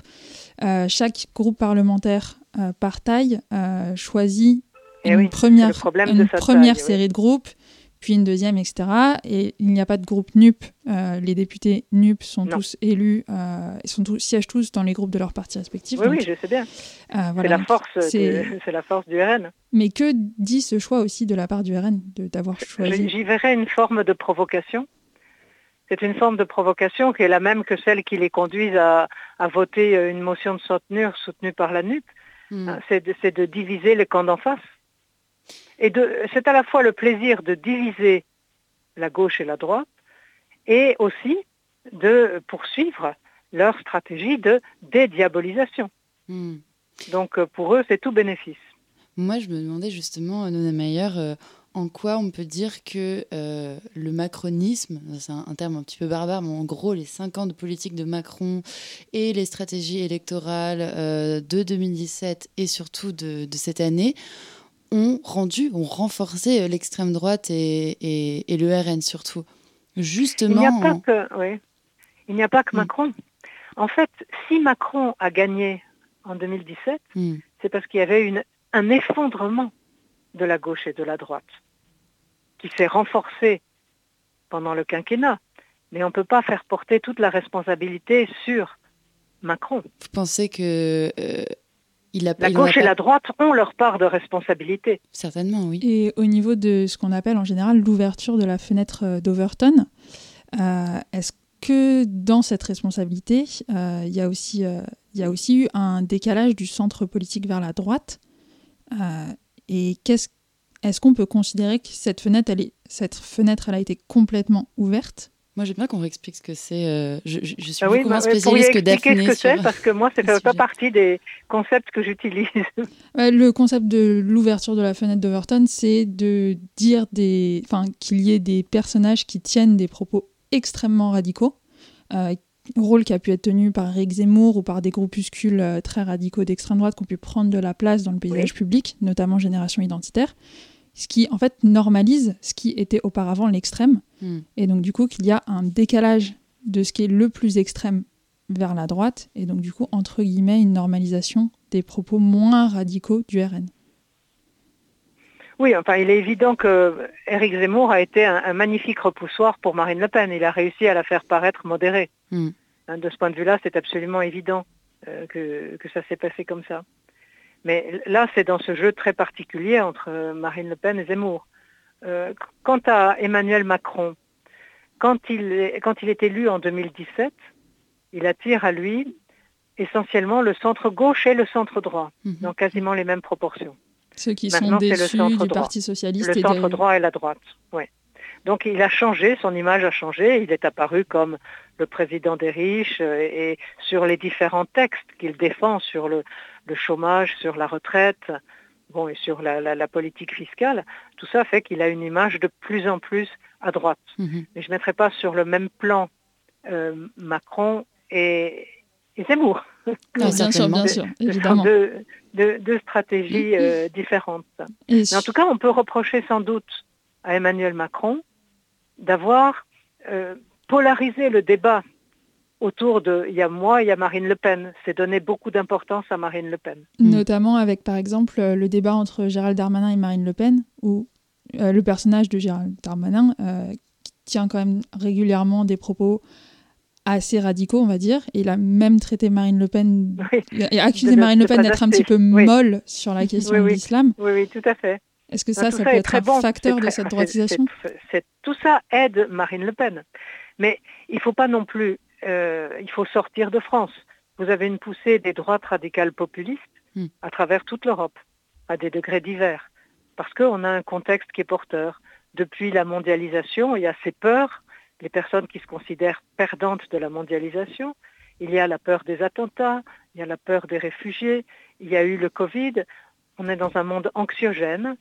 chaque groupe parlementaire par taille choisit eh une première, une première série de groupes puis une deuxième, etc. Et il n'y a pas de groupe NUP. Euh, les députés NUP sont tous élus, euh, sont tous, siègent tous dans les groupes de leurs partis respectifs. Oui, oui, je sais bien. Euh, c'est la force, c'est la force du RN. Mais que dit ce choix aussi de la part du RN d'avoir choisi J'y verrais une forme de provocation. C'est une forme de provocation qui est la même que celle qui les conduise à, voter une motion de soutenir soutenue par la NUP. Hmm. C'est de, de diviser les camps d'en face. Et c'est à la fois le plaisir de diviser la gauche et la droite et aussi de poursuivre leur stratégie de dédiabolisation. Hmm. Donc euh, pour eux, c'est tout bénéfice. Moi, je me demandais justement, Nona Mayer, euh, en quoi on peut dire que euh, le macronisme, c'est un, terme un petit peu barbare, mais en gros, les cinq ans de politique de Macron et les stratégies électorales de 2017 et surtout de cette année, ont rendu, ont renforcé euh, l'extrême droite et, le RN surtout. Justement. Il n'y a pas que. Oui. Il n'y a pas que Mm. Macron. En fait, si Macron a gagné en 2017, Hmm. c'est parce qu'il y avait une- un effondrement de la gauche et de la droite qui s'est renforcé pendant le quinquennat. Mais on ne peut pas faire porter toute la responsabilité sur Macron. Vous pensez que euh, il a La il en a gauche et pas- la droite ont leur part de responsabilité. Certainement, oui. Et au niveau de ce qu'on appelle en général l'ouverture de la fenêtre euh, d'Overton, euh, est-ce que dans cette responsabilité, euh, il y, a aussi, euh, il y a aussi eu un décalage du centre politique vers la droite Euh, Et qu'est-ce- est-ce qu'on peut considérer que cette fenêtre, elle, est, cette fenêtre, elle a été complètement ouverte Moi, j'aime bien qu'on réexplique ce que c'est. euh, je, je- je suis Ah oui, bah, spécialiste que expliquer Daphné ce que c'est, parce que moi, ça ne fait pas partie des concepts que j'utilise. Le concept de l'ouverture de la fenêtre d'Overton, c'est de dire des, enfin, qu'il y ait des personnages qui tiennent des propos extrêmement radicaux, euh, rôle qui a pu être tenu par Rick Zemmour ou par des groupuscules euh, très radicaux d'extrême droite qui ont pu prendre de la place dans le paysage public, notamment Génération Identitaire, ce qui en fait normalise ce qui était auparavant l'extrême, Hmm. et donc du coup qu'il y a un décalage de ce qui est le plus extrême vers la droite, et donc du coup entre guillemets une normalisation des propos moins radicaux du RN. Oui, enfin, il est évident que Éric Zemmour a été un, un magnifique repoussoir pour Marine Le Pen. Il a réussi à la faire paraître modérée. Hmm. Hein, De ce point de vue-là, c'est absolument évident euh, que, que ça s'est passé comme ça. Mais là, c'est dans ce jeu très particulier entre euh, Marine Le Pen et Zemmour. Euh, quant à Emmanuel Macron, quand il, est, quand il est élu en 2017, il attire à lui essentiellement le centre gauche et le centre droit, Mhm. dans quasiment les mêmes proportions. Ceux qui Maintenant, sont le déçus centre du droit. Parti Socialiste Le et centre droit et la droite, oui. Donc il a changé, son image a changé, il est apparu comme le président des riches euh, et sur les différents textes qu'il défend sur le, le chômage, sur la retraite, bon, et sur la, la- la politique fiscale, tout ça fait qu'il a une image de plus en plus à droite. Mhm. Mais je ne mettrai pas sur le même plan euh, Macron et, et Zemmour. Ah, bien sûr, bien Ce- sûr, Ce sont évidemment. deux, deux- deux stratégies euh, différentes. Et Mais en tout cas, on peut reprocher sans doute à Emmanuel Macron d'avoir euh, polarisé le débat autour de il y a moi, il y a Marine Le Pen. C'est donner beaucoup d'importance à Marine Le Pen. notamment avec par exemple euh, le débat entre Gérald Darmanin et Marine Le Pen, où euh, le personnage de Gérald Darmanin euh, tient quand même régulièrement des propos assez radicaux, on va dire. Et il a même traité Marine Le Pen Oui, et accusé De- Marine Le Pen d'être un petit peu Oui. molle sur la question Oui, de l'islam. oui, oui, tout à fait. Est-ce que ça, ça ça peut être très un bon. facteur de cette droitisation? c'est- c'est- Tout ça aide Marine Le Pen. Mais il ne faut pas non plus, il faut sortir de France. Vous avez une poussée des droites radicales populistes Hmm. à travers toute l'Europe, à des degrés divers. Parce qu'on a un contexte qui est porteur. Depuis la mondialisation, il y a ces peurs, les personnes qui se considèrent perdantes de la mondialisation. Il y a la peur des attentats, il y a la peur des réfugiés, il y a eu le Covid. On est dans un monde anxiogène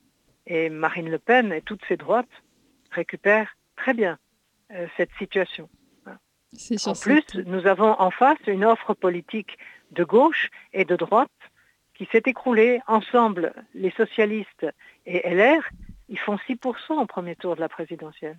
et Marine Le Pen et toutes ses droites récupèrent très bien euh, cette situation. En plus, nous avons en face une offre politique de gauche et de droite qui s'est écroulée. Ensemble, les socialistes et LR, ils font 6% au premier tour de la présidentielle.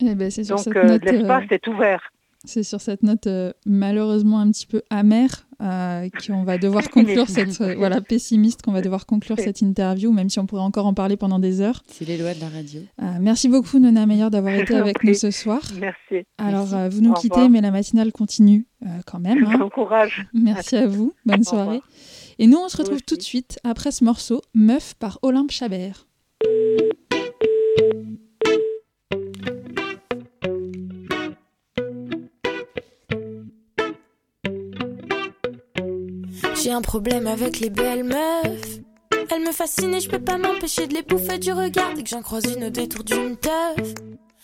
Eh ben, sur Donc euh, note, l'espace euh, est ouvert. C'est sur cette note euh, malheureusement un petit peu amère euh, qu'on va devoir conclure cette euh, voilà pessimiste qu'on va devoir conclure cette interview, même si on pourrait encore en parler pendant des heures. C'est les lois de la radio. Euh, merci beaucoup Nona Meyer d'avoir été avec nous ce soir. Merci. Alors Merci. euh, vous nous Au quittez, revoir. mais la matinale continue euh, quand même. hein. Bon courage. Merci à vous, bonne soirée. Et nous on se retrouve tout de suite après ce morceau Meuf par Olympe Chabert. J'ai un problème avec les belles meufs. Elles me fascinent et je peux pas m'empêcher de les bouffer du regard dès que j'en croise une au détour d'une teuf.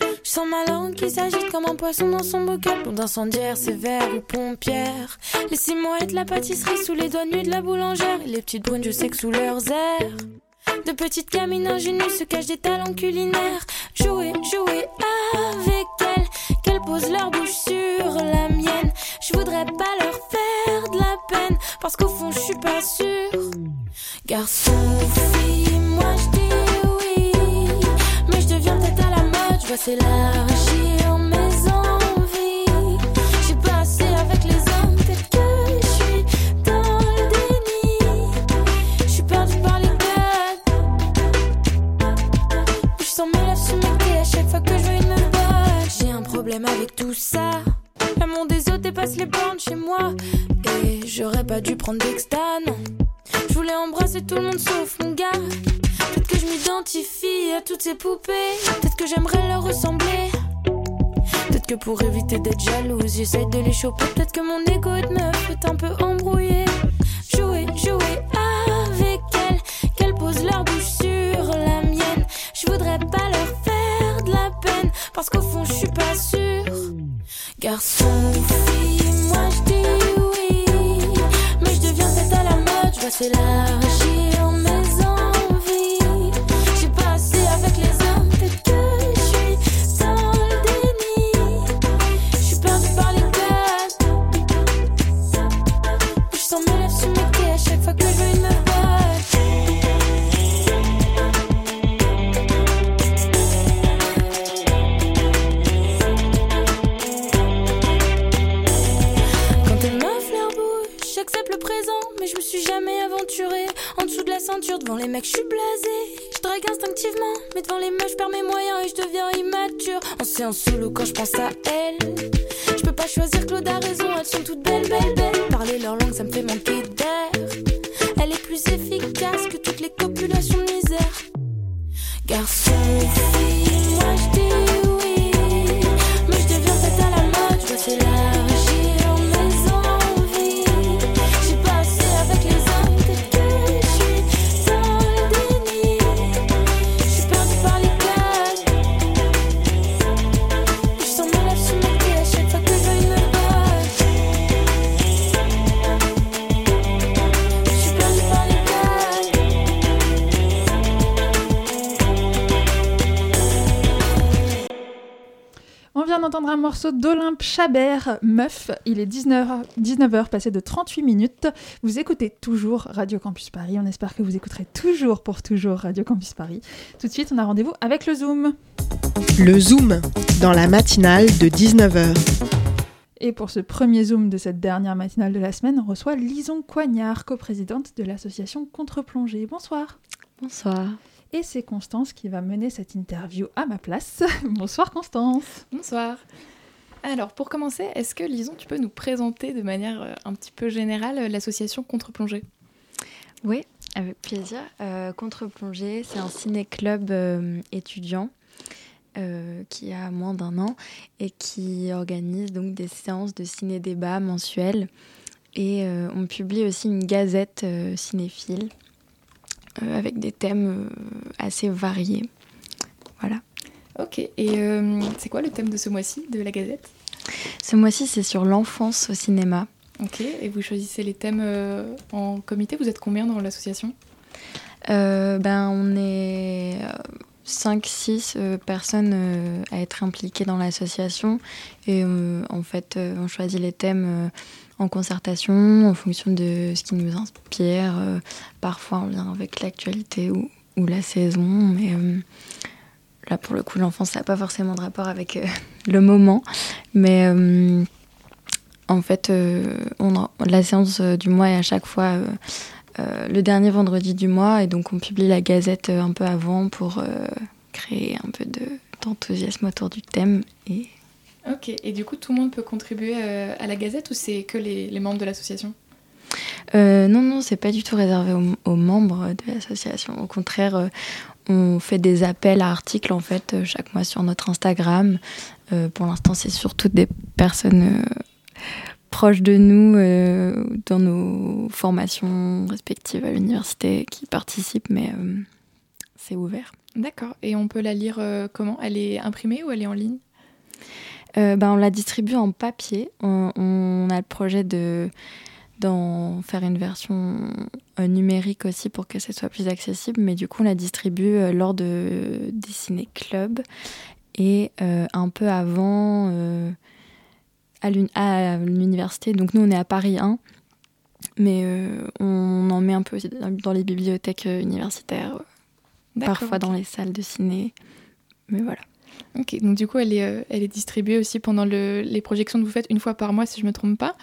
Je sens ma langue qui s'agite comme un poisson dans son bocal, blonde incendiaire, sévère ou pompière. Et de la pâtisserie sous les doigts nus de la boulangère. Et les petites brunes, je sais que sous leurs airs. De petites gamines ingénues se cachent des talents culinaires. Jouer, jouer avec elles, qu'elles posent leur bouche sur la mienne. Je voudrais pas leur faire de la peine, parce qu'au fond je suis pas sûre. Garçon fille, Je voulais embrasser tout le monde sauf mon gars. Peut-être que je m'identifie à toutes ces poupées. Peut-être que j'aimerais leur ressembler. Peut-être que pour éviter d'être jalouse, j'essaie de les choper. Peut-être que mon ego de meuf est un peu embrouillé. Morceau d'Olympe Chabert, Meuf. Il est 19h, 19h passé de 38 minutes. Vous écoutez toujours Radio Campus Paris. On espère que vous écouterez toujours pour toujours Radio Campus Paris. Tout de suite, on a rendez-vous avec le Zoom. Le Zoom, dans la matinale de 19h. Et pour ce premier Zoom de cette dernière matinale de la semaine, on reçoit Lison Coignard, coprésidente de l'association Contre-Plongée. Bonsoir. Bonsoir. Et c'est Constance qui va mener cette interview à ma place. Bonsoir Constance. Bonsoir. Alors, pour commencer, est-ce que, Lison, tu peux nous présenter de manière euh, un petit peu générale euh, l'association Contre-Plongée? Oui, avec plaisir. Euh, Contre-plongée, c'est un ciné-club euh, étudiant euh, qui a moins d'un an et qui organise donc des séances de ciné-débat mensuelles. Et on publie aussi une gazette cinéphile avec des thèmes assez variés. Voilà. Ok, et euh, c'est quoi le thème de ce mois-ci de la Gazette? Ce mois-ci, c'est sur l'enfance au cinéma. Ok, et vous choisissez les thèmes euh, en comité Vous êtes combien dans l'association? Euh, ben, on est 5-6 personnes euh, à être impliquées dans l'association. Et en fait, on choisit les thèmes en concertation, en fonction de ce qui nous inspire. parfois, on vient avec l'actualité ou, ou la saison. Mais là, pour le coup, l'enfance, ça n'a pas forcément de rapport avec le moment. Mais euh, en fait, euh, on la séance euh, du mois est à chaque fois le dernier vendredi du mois et donc on publie la gazette un peu avant pour créer un peu de- d'enthousiasme autour du thème. Et Ok, et du coup, tout le monde peut contribuer à la Gazette ou c'est que les, les membres de l'association? Euh, non, non, c'est pas du tout réservé aux, aux membres de l'association. Au contraire, on fait des appels à articles en fait chaque mois sur notre Instagram. Euh, pour l'instant, c'est surtout des personnes euh, proches de nous euh, dans nos formations respectives à l'université qui participent, mais euh, c'est ouvert. D'accord, et on peut la lire euh, comment? Elle est imprimée ou elle est en ligne? Ben, on la distribue en papier. On, on a le projet de d'en faire une version numérique aussi pour que ce soit plus accessible, mais du coup on la distribue lors de des ciné-clubs et euh, un peu avant euh, à l'uni- à l'université. Donc nous on est à Paris 1, mais euh, on en met un peu aussi dans les bibliothèques universitaires, parfois dans les salles de ciné. Mais voilà. Ok, donc du coup, elle est, euh, elle est distribuée aussi pendant le- les projections que vous faites une fois par mois, si je ne me trompe pas.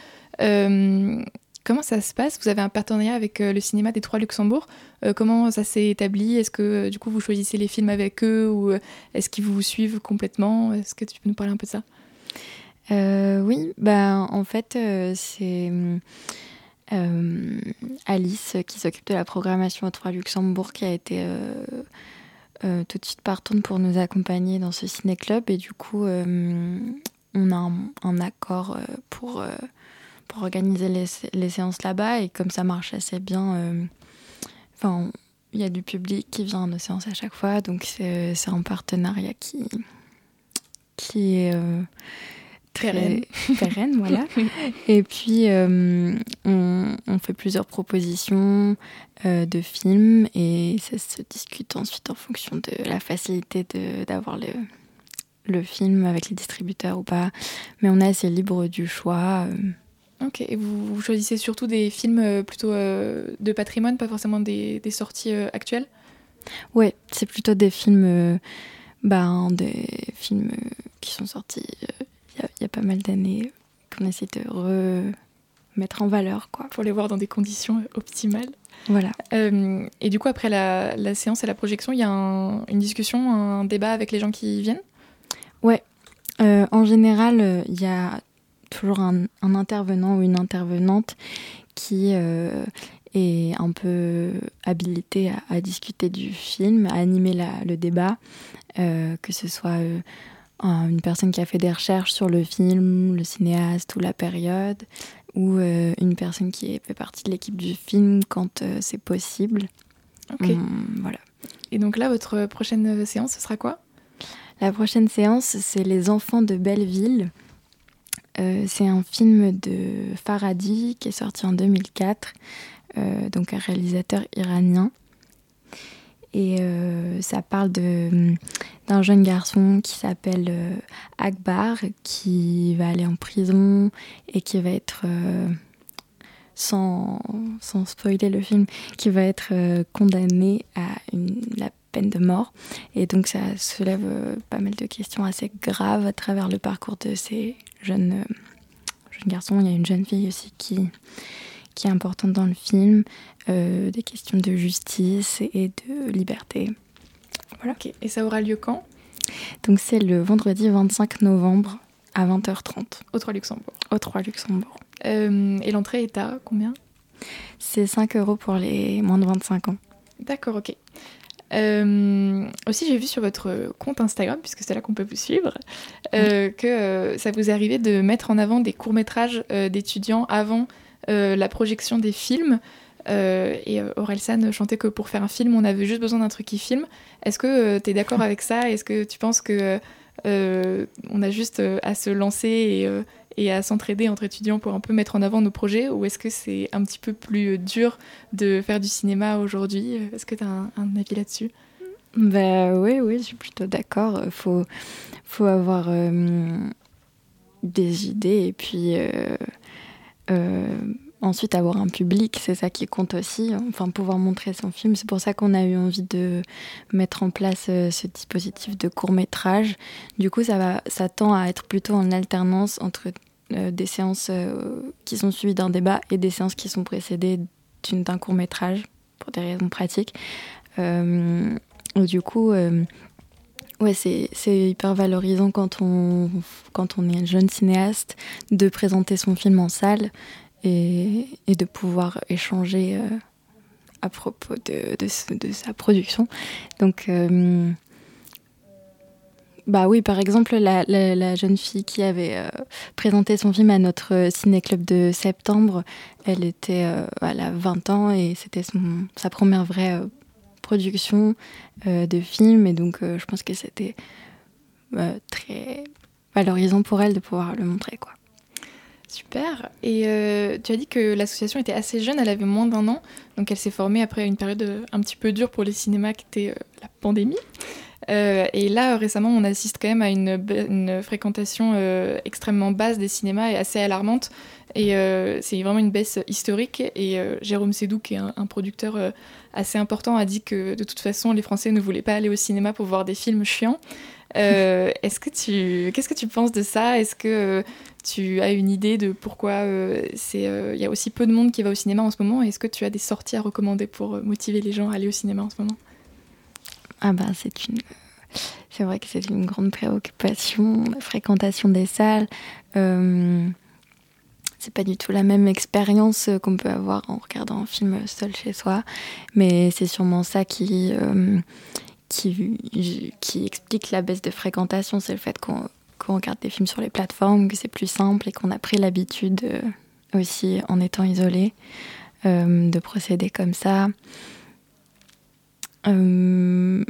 Euh, comment ça se passe? Vous avez un partenariat avec euh, le cinéma des Trois Luxembourg. Euh, comment ça s'est établi? Est-ce que euh, du coup vous choisissez les films avec eux ou est-ce qu'ils vous suivent complètement? Est-ce que tu peux nous parler un peu de ça? Oui, bah, en fait, c'est Alice qui s'occupe de la programmation au 3 Luxembourg qui a été tout de suite partante pour nous accompagner dans ce ciné-club. Et du coup, on a un, accord pour, pour organiser les, les séances là-bas. Et comme ça marche assez bien, enfin il y a du public qui vient à nos séances à chaque fois, donc c'est un partenariat qui, qui est euh, très pérenne. voilà. Et puis, euh, on, fait plusieurs propositions euh, de films et ça se discute ensuite en fonction de la facilité d'avoir le, le film avec les distributeurs ou pas. Mais on est assez libre du choix. Ok, et vous, choisissez surtout des films euh, plutôt euh, de patrimoine, pas forcément des, sorties euh, actuelles? Ouais, c'est plutôt des films, bah, des films qui sont sortis il y, a pas mal d'années, qu'on essaie de remettre en valeur. Quoi. Pour les voir dans des conditions optimales. Voilà. et du coup, après la, séance et la projection, il y a une discussion, un débat avec les gens qui viennent? Ouais. en général, il y a toujours un, intervenant ou une intervenante qui euh, est un peu habilité à, discuter du film, à animer le débat, euh, que ce soit euh, une personne qui a fait des recherches sur le film, le cinéaste ou la période, ou une personne qui fait partie de l'équipe du film quand c'est possible. Ok. Voilà. Et donc là, votre prochaine séance, ce sera quoi? La prochaine séance, c'est Les Enfants de Belleville. Euh, c'est un film de Faradi qui est sorti en 2004, euh, donc un réalisateur iranien. Et euh, ça parle d'un jeune garçon qui s'appelle Akbar, qui va aller en prison et qui va être, sans, sans spoiler le film, qui va être condamné à la peine de mort. Et donc ça soulève pas mal de questions assez graves à travers le parcours de ces jeune, euh, jeune garçon, il y a une jeune fille aussi qui, qui est importante dans le film, euh, des questions de justice et de liberté. Voilà. Et ça aura lieu quand? Donc c'est le vendredi 25 novembre à 20h30. Au 3 Luxembourg. Au 3 Luxembourg. Euh, et l'entrée est à combien? C'est 5 euros pour les moins de 25 ans. D'accord, ok. Euh, aussi, j'ai vu sur votre compte Instagram, puisque c'est là qu'on peut vous suivre, euh, que euh, ça vous est arrivé de mettre en avant des courts-métrages d'étudiants avant la projection des films. et Orelsan chantait que pour faire un film, on avait juste besoin d'un truc qui filme. Est-ce que tu es d'accord avec ça? Est-ce que tu penses que on a juste à se lancer et, et à s'entraider entre étudiants pour un peu mettre en avant nos projets Ou est-ce que c'est un petit peu plus dur de faire du cinéma aujourd'hui? Est-ce que tu as un, avis là-dessus? Bah, Oui, oui, je suis plutôt d'accord. Il faut, faut avoir euh, des idées et puis euh, euh, ensuite avoir un public, c'est ça qui compte aussi. Enfin, pouvoir montrer son film. C'est pour ça qu'on a eu envie de mettre en place ce dispositif de court métrage. Du coup, ça, va, ça tend à être plutôt en alternance entre euh, des séances euh, qui sont suivies d'un débat et des séances qui sont précédées d'un court métrage pour des raisons pratiques. Euh, du coup, ouais, c'est hyper valorisant quand on, quand on est un jeune cinéaste de présenter son film en salle et, de pouvoir échanger à propos de, sa production. Donc, bah oui, par exemple, la, jeune fille qui avait euh, présenté son film à notre euh, ciné-club de septembre, elle était, euh, elle a 20 ans et c'était sa première vraie production de film. Et donc, je pense que c'était très valorisant pour elle de pouvoir le montrer. quoi. Super. Et tu as dit que l'association était assez jeune, elle avait moins d'un an. Donc elle s'est formée après une période un petit peu dure pour les cinémas qui était la pandémie. Euh, et là, récemment, on assiste quand même à une, fréquentation euh, extrêmement basse des cinémas et assez alarmante. Et euh, c'est vraiment une baisse historique. Et Jérôme Sédou, qui est un, producteur assez important, a dit que de toute façon, les Français ne voulaient pas aller au cinéma pour voir des films chiants. est-ce que tu, qu'est-ce que tu penses de ça? Est-ce que tu as une idée de pourquoi il y a aussi peu de monde qui va au cinéma en ce moment Est-ce que tu as des sorties à recommander pour motiver les gens à aller au cinéma en ce moment? Ah bah c'est une c'est vrai que c'est une grande préoccupation, la fréquentation des salles. Euh, c'est pas du tout la même expérience qu'on peut avoir en regardant un film seul chez soi, mais c'est sûrement ça qui, euh, qui, qui, explique la baisse de fréquentation, c'est le fait qu'on regarde des films sur les plateformes, que c'est plus simple et qu'on a pris l'habitude euh, aussi en étant isolé de procéder comme ça. Euh,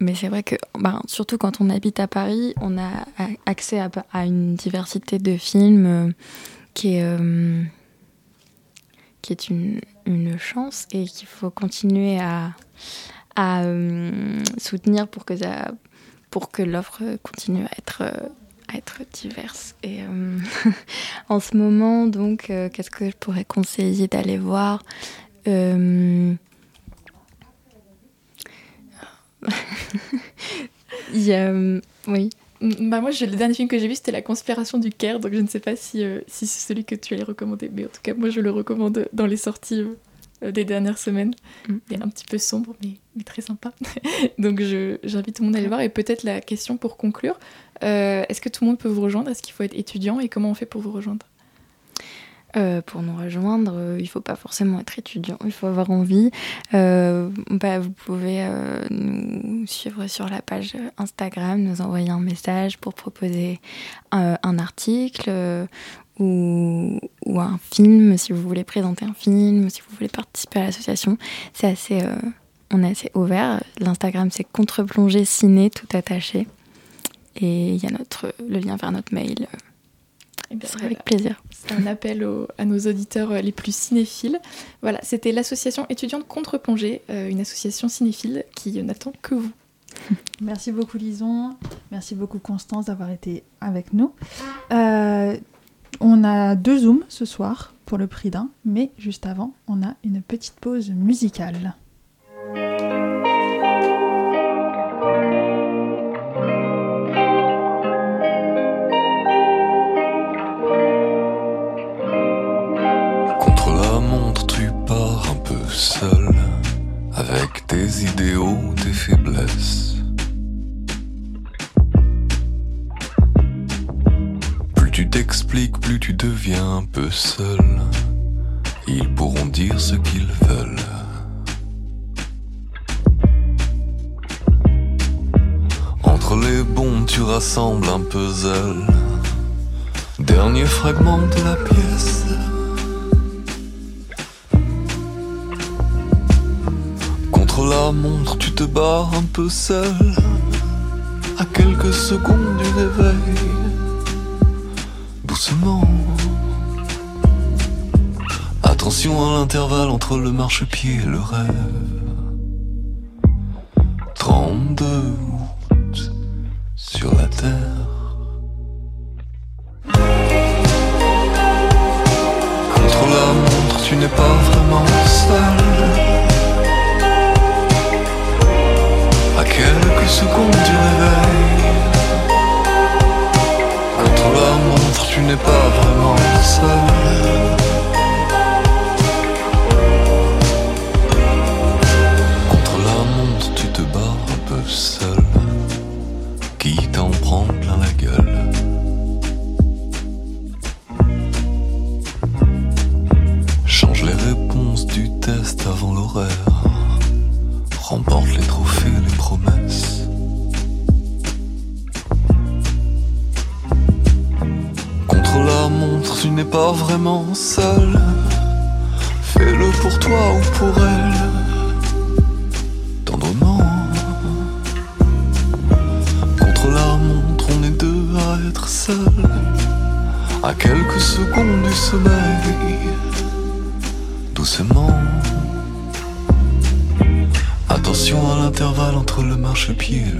mais c'est vrai que, ben, surtout quand on habite à Paris, on a accès à, une diversité de films euh, qui est, euh, une, chance et qu'il faut continuer à, soutenir pour que, l'offre continue à être, être diverse. Et en ce moment, donc, qu'est-ce que je pourrais conseiller d'aller voir Il y a, euh, oui. Bah moi, le dernier film que j'ai vu, c'était La conspiration du Caire, donc je ne sais pas si, euh, si c'est celui que tu allais recommander, mais en tout cas, moi, je le recommande dans les sorties euh, des dernières semaines. Mm. Il est un petit peu sombre, mais, mais très sympa. donc j'invite tout le monde à aller voir. Et peut-être la question pour conclure, est-ce que tout le monde peut vous rejoindre? Est-ce qu'il faut être étudiant? Et comment on fait pour vous rejoindre? Euh, pour nous rejoindre, euh, il ne faut pas forcément être étudiant, il faut avoir envie. Euh, bah, vous pouvez nous suivre sur la page Instagram, nous envoyer un message pour proposer un article ou, un film, si vous voulez présenter un film, si vous voulez participer à l'association. On est assez ouvert. L'Instagram, c'est contre-plongée ciné, tout attaché. Et il y a notre, le lien vers notre mail eh Ce serait avec plaisir. C'est un appel à nos auditeurs euh, les plus cinéphiles. Voilà, c'était l'association étudiante Contre-Plongée, euh, une association cinéphile qui n'attend que vous. Merci beaucoup Lison, merci beaucoup Constance d'avoir été avec nous. Euh, on a deux Zooms ce soir pour le prix d'un, mais juste avant, on a une petite pause musicale. Tes idéaux, tes faiblesses. Plus tu t'expliques, plus tu deviens un peu seul. Ils pourront dire ce qu'ils veulent. Entre les bons, tu rassembles un puzzle. Dernier fragment de la pièce. La montre, tu te bats un peu seul. À quelques secondes du réveil, doucement. Attention à l'intervalle entre le marchepied et le rêve.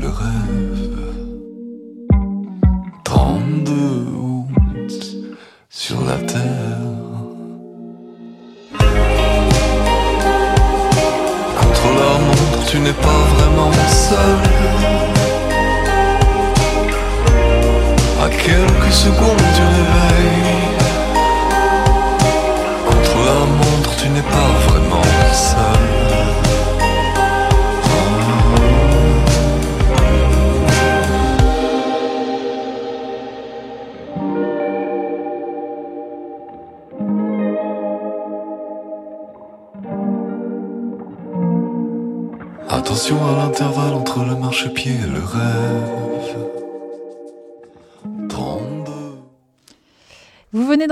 Le rêve. 32 août sur la terre. Contre la montre, tu n'es pas vraiment seul. À quelques secondes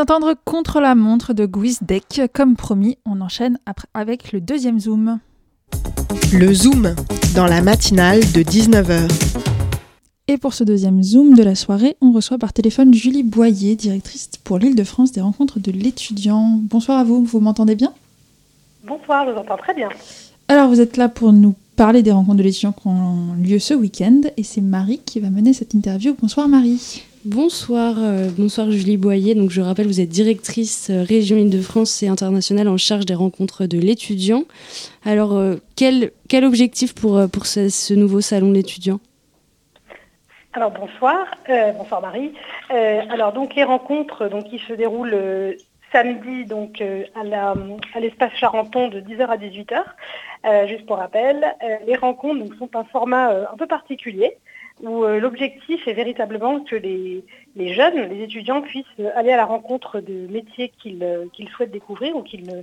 d'entendre Contre la montre de Deck. Comme promis, on enchaîne après avec le deuxième zoom. Le zoom, dans la matinale de 19h. Et pour ce deuxième Zoom de la soirée, on reçoit par téléphone Julie Boyer, directrice pour l'Île-de-France des rencontres de l'étudiant. Bonsoir à vous, vous m'entendez bien? Bonsoir, je vous entends très bien. Alors vous êtes là pour nous parler des rencontres de l'étudiant qui ont lieu ce week-end et c'est Marie qui va mener cette interview. Bonsoir Marie. Bonsoir, euh, bonsoir Julie Boyer. Donc je rappelle, vous êtes directrice euh, région Île-de-France et internationale en charge des rencontres de l'étudiant. Alors euh, quel, objectif pour, pour ce, nouveau salon de l'étudiant? Alors bonsoir, bonsoir Marie. Alors donc les rencontres donc, qui se déroulent samedi donc à l'espace Charenton de 10h à 18h. juste pour rappel, les rencontres donc, sont un format un peu particulier où l'objectif est véritablement que les, jeunes, les étudiants puissent aller à la rencontre de métiers qu'ils souhaitent découvrir ou qu'ils ne,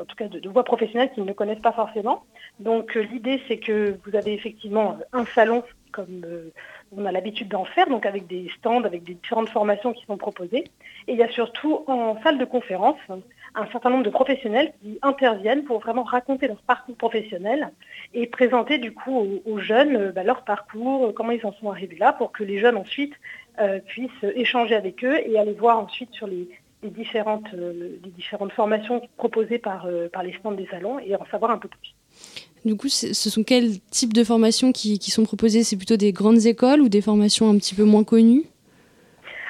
en tout cas de, de voies professionnelles qu'ils ne connaissent pas forcément. Donc l'idée c'est que vous avez effectivement un salon comme on a l'habitude d'en faire, donc avec des stands, avec des différentes formations qui sont proposées. Et il y a surtout en salle de conférence un certain nombre de professionnels qui interviennent pour vraiment raconter leur parcours professionnel et présenter du coup aux, jeunes euh, bah, leur parcours, euh, comment ils en sont arrivés là, pour que les jeunes ensuite euh, puissent échanger avec eux et aller voir ensuite sur les, différentes, différentes formations proposées par, par les stands des salons et en savoir un peu plus. Du coup, ce sont quels types de formations qui, qui sont proposées? C'est plutôt des grandes écoles ou des formations un petit peu moins connues?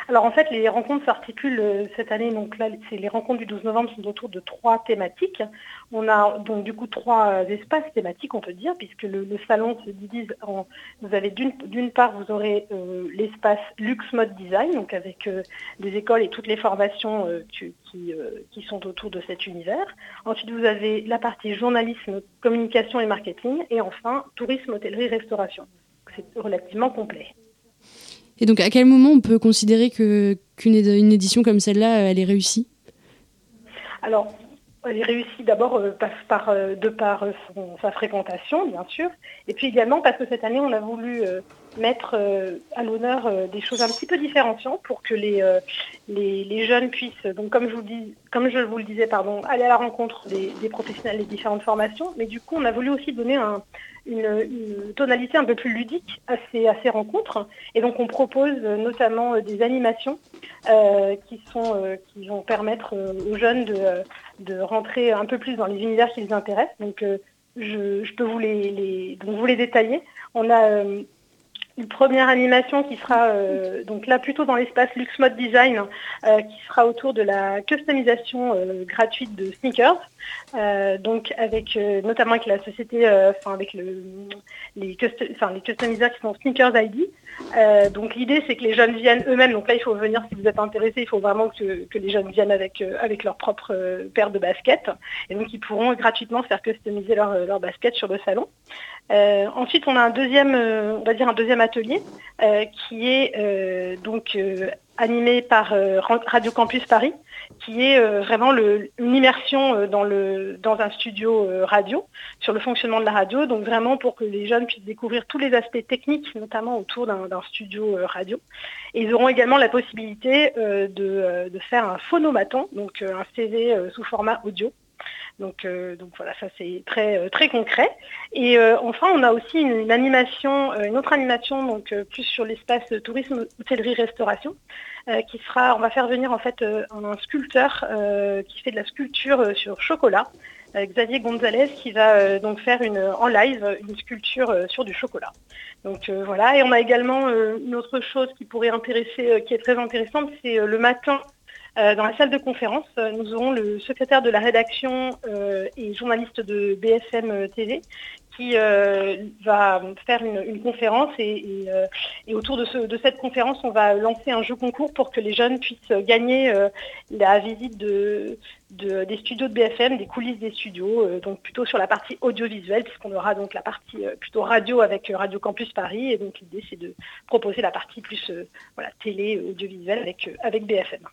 Alors en fait, les rencontres s'articulent euh, cette année. Donc là, les rencontres du 12 novembre sont autour de trois thématiques. On a donc du coup trois euh, espaces thématiques, on peut dire, puisque le, salon se divise en. Vous avez d'une part, vous aurez euh, l'espace Luxe Mode Design, donc avec des écoles et toutes les formations qui, qui, sont autour de cet univers. Ensuite, vous avez la partie journalisme, communication et marketing, et enfin tourisme, hôtellerie, restauration. C'est relativement complet. Et donc, à quel moment on peut considérer qu'une une édition comme celle-là, elle est réussie? Alors, elle est réussie d'abord euh, euh, de par euh, sa fréquentation, bien sûr, et puis également parce que cette année, on a voulu mettre à l'honneur des choses un petit peu différenciantes pour que les, les, jeunes puissent, donc comme je vous, dis, comme je vous le disais, pardon, aller à la rencontre des professionnels des différentes formations, mais du coup, on a voulu aussi donner un, une, tonalité un peu plus ludique à ces, rencontres. Et donc on propose notamment euh, des animations euh, qui, sont, euh, qui vont permettre aux jeunes de, rentrer un peu plus dans les univers qui les intéressent. Donc je, je, peux vous les, vous les détailler. On a une première animation qui sera euh, donc là plutôt dans l'espace Luxe Mode Design, euh, qui sera autour de la customisation euh, gratuite de sneakers, donc avec notamment avec la société, enfin avec le, les, les customiseurs qui sont Sneakers ID. donc l'idée c'est que les jeunes viennent eux-mêmes. Donc là il faut venir si vous êtes intéressé, il faut vraiment que, les jeunes viennent avec avec leur propre paire de baskets et donc ils pourront gratuitement faire customiser leur, leur basket sur le salon. Euh, ensuite, on a un deuxième, euh, atelier euh, qui est donc animé par Radio Campus Paris, qui est vraiment une immersion dans un studio radio sur le fonctionnement de la radio, donc vraiment pour que les jeunes puissent découvrir tous les aspects techniques, notamment autour d'un studio radio. Et ils auront également la possibilité de, de, faire un phonomaton, donc un CV sous format audio, donc, euh, donc voilà, ça c'est très, euh, très concret. Et euh, enfin, on a aussi une, animation, une autre animation, donc plus sur l'espace tourisme, hôtellerie, restauration, qui sera, on va faire venir en fait un sculpteur qui fait de la sculpture sur chocolat. Xavier Gonzalez qui va donc faire en live une sculpture sur du chocolat. Donc voilà, et on a également une autre chose qui pourrait intéresser, qui est très intéressante, c'est le matin euh, dans la salle de conférence, euh, nous aurons le secrétaire de la rédaction euh, et journaliste de BFM TV qui va faire une, conférence et, autour de, cette conférence, on va lancer un jeu concours pour que les jeunes puissent gagner la visite des studios de BFM, des coulisses des studios, donc plutôt sur la partie audiovisuelle, puisqu'on aura donc la partie plutôt radio avec Radio Campus Paris, et donc l'idée c'est de proposer la partie plus télé, audiovisuelle avec, avec BFM.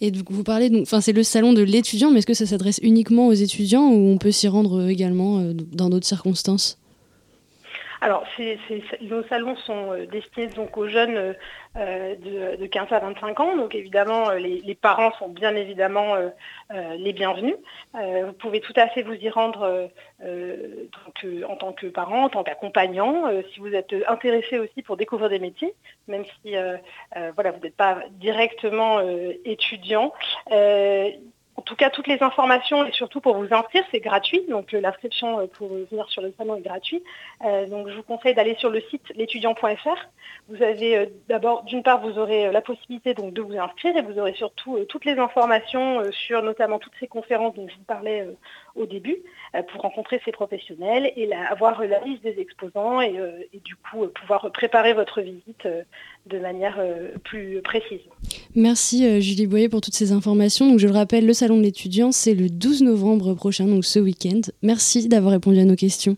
Et vous parlez, donc, enfin, c'est le salon de l'étudiant, mais est-ce que ça s'adresse uniquement aux étudiants ou on peut s'y rendre euh, également euh, dans d'autres circonstances? Alors, nos salons sont destinés donc aux jeunes de, 15 à 25 ans. Donc, évidemment, les, parents sont bien évidemment les bienvenus. vous pouvez tout à fait vous y rendre en tant que parent, en tant qu'accompagnant, si vous êtes intéressé aussi pour découvrir des métiers, même si voilà, vous n'êtes pas directement étudiant. En tout cas, toutes les informations et surtout pour vous inscrire, c'est gratuit. Donc euh, l'inscription euh, pour venir sur le salon est gratuit. Euh, donc je vous conseille d'aller sur le site l'étudiant.fr. Vous avez d'abord, d'une part, vous aurez la possibilité donc, de vous inscrire et vous aurez surtout toutes les informations sur notamment toutes ces conférences dont je vous parlais au début pour rencontrer ces professionnels et avoir la liste des exposants et, et du coup pouvoir préparer votre visite de manière plus précise. Merci Julie Boyer pour toutes ces informations. Donc je le rappelle, le salon de l'étudiant, c'est le 12 novembre prochain, donc ce week-end. Merci d'avoir répondu à nos questions.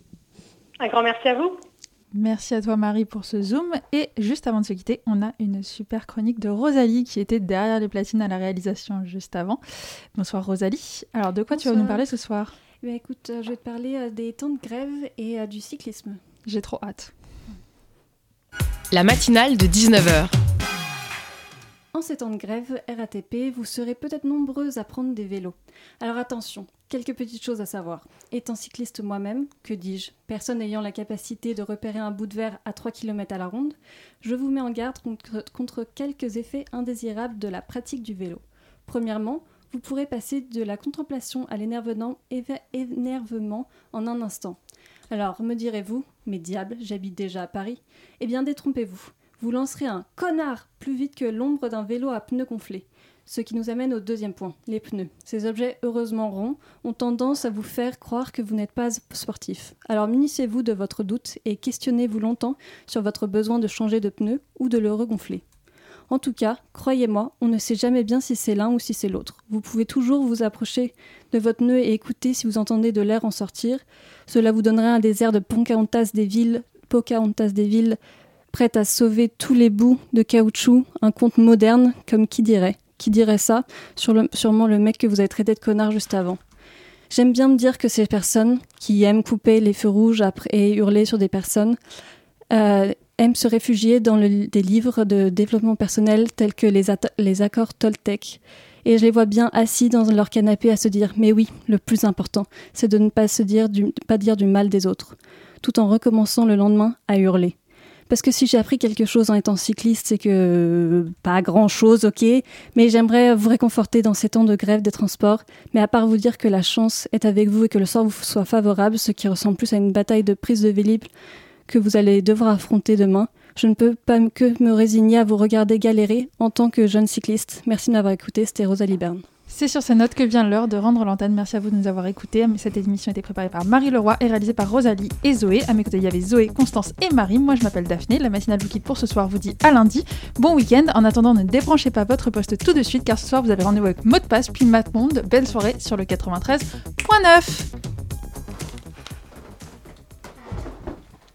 Un grand merci à vous. Merci à toi Marie pour ce zoom. Et juste avant de se quitter, on a une super chronique de Rosalie qui était derrière les platines à la réalisation juste avant. Bonsoir Rosalie. Alors de quoi tu vas nous parler ce soir? Ben, Écoute, euh, je vais te parler euh, des temps de grève et euh, du cyclisme. J'ai trop hâte. La matinale de 19h. En ces temps de grève RATP, vous serez peut-être nombreuses à prendre des vélos. Alors attention, quelques petites choses à savoir. Étant cycliste moi-même, que dis-je, personne ayant la capacité de repérer un bout de verre à 3 km à la ronde, je vous mets en garde contre, quelques effets indésirables de la pratique du vélo. Premièrement, vous pourrez passer de la contemplation à l'énervement en un instant. Alors, me direz-vous, mais diable, j'habite déjà à Paris Eh bien, détrompez-vous vous lancerez un connard plus vite que l'ombre d'un vélo à pneus gonflés. Ce qui nous amène au deuxième point, les pneus. Ces objets heureusement ronds ont tendance à vous faire croire que vous n'êtes pas sportif. Alors munissez-vous de votre doute et questionnez-vous longtemps sur votre besoin de changer de pneu ou de le regonfler. En tout cas, croyez-moi, on ne sait jamais bien si c'est l'un ou si c'est l'autre. Vous pouvez toujours vous approcher de votre pneu et écouter si vous entendez de l'air en sortir. Cela vous donnerait un désert de Pocahontas des villes, Pocahontas des villes prête à sauver tous les bouts de caoutchouc, un conte moderne, comme qui dirait Qui dirait ça sur le, Sûrement le mec que vous avez traité de connard juste avant. J'aime bien me dire que ces personnes qui aiment couper les feux rouges et hurler sur des personnes euh, aiment se réfugier dans des livres de développement personnel tels que les, accords Toltec. Et je les vois bien assis dans leur canapé à se dire Mais oui, le plus important, c'est de ne pas, se dire pas dire du mal des autres, tout en recommençant le lendemain à hurler. Parce que si j'ai appris quelque chose en étant cycliste, c'est que pas grand chose, ok, mais j'aimerais vous réconforter dans ces temps de grève des transports. Mais à part vous dire que la chance est avec vous et que le sort vous soit favorable, ce qui ressemble plus à une bataille de prise de Vélib que vous allez devoir affronter demain, je ne peux pas que me résigner à vous regarder galérer en tant que jeune cycliste. Merci de m'avoir écouté, c'était Rosalie Berne. C'est sur ces notes que vient l'heure de rendre l'antenne. Merci à vous de nous avoir écoutés. Cette émission a été préparée par Marie Leroy et réalisée par Rosalie et Zoé. À mes côtés, il y avait Zoé, Constance et Marie. Moi, je m'appelle Daphné. La matinale vous quitte pour ce soir. Vous dit à lundi. Bon week-end. En attendant, ne débranchez pas votre poste tout de suite car ce soir, vous avez rendez-vous avec Mot de passe puis Monde. Belle soirée sur le 93.9.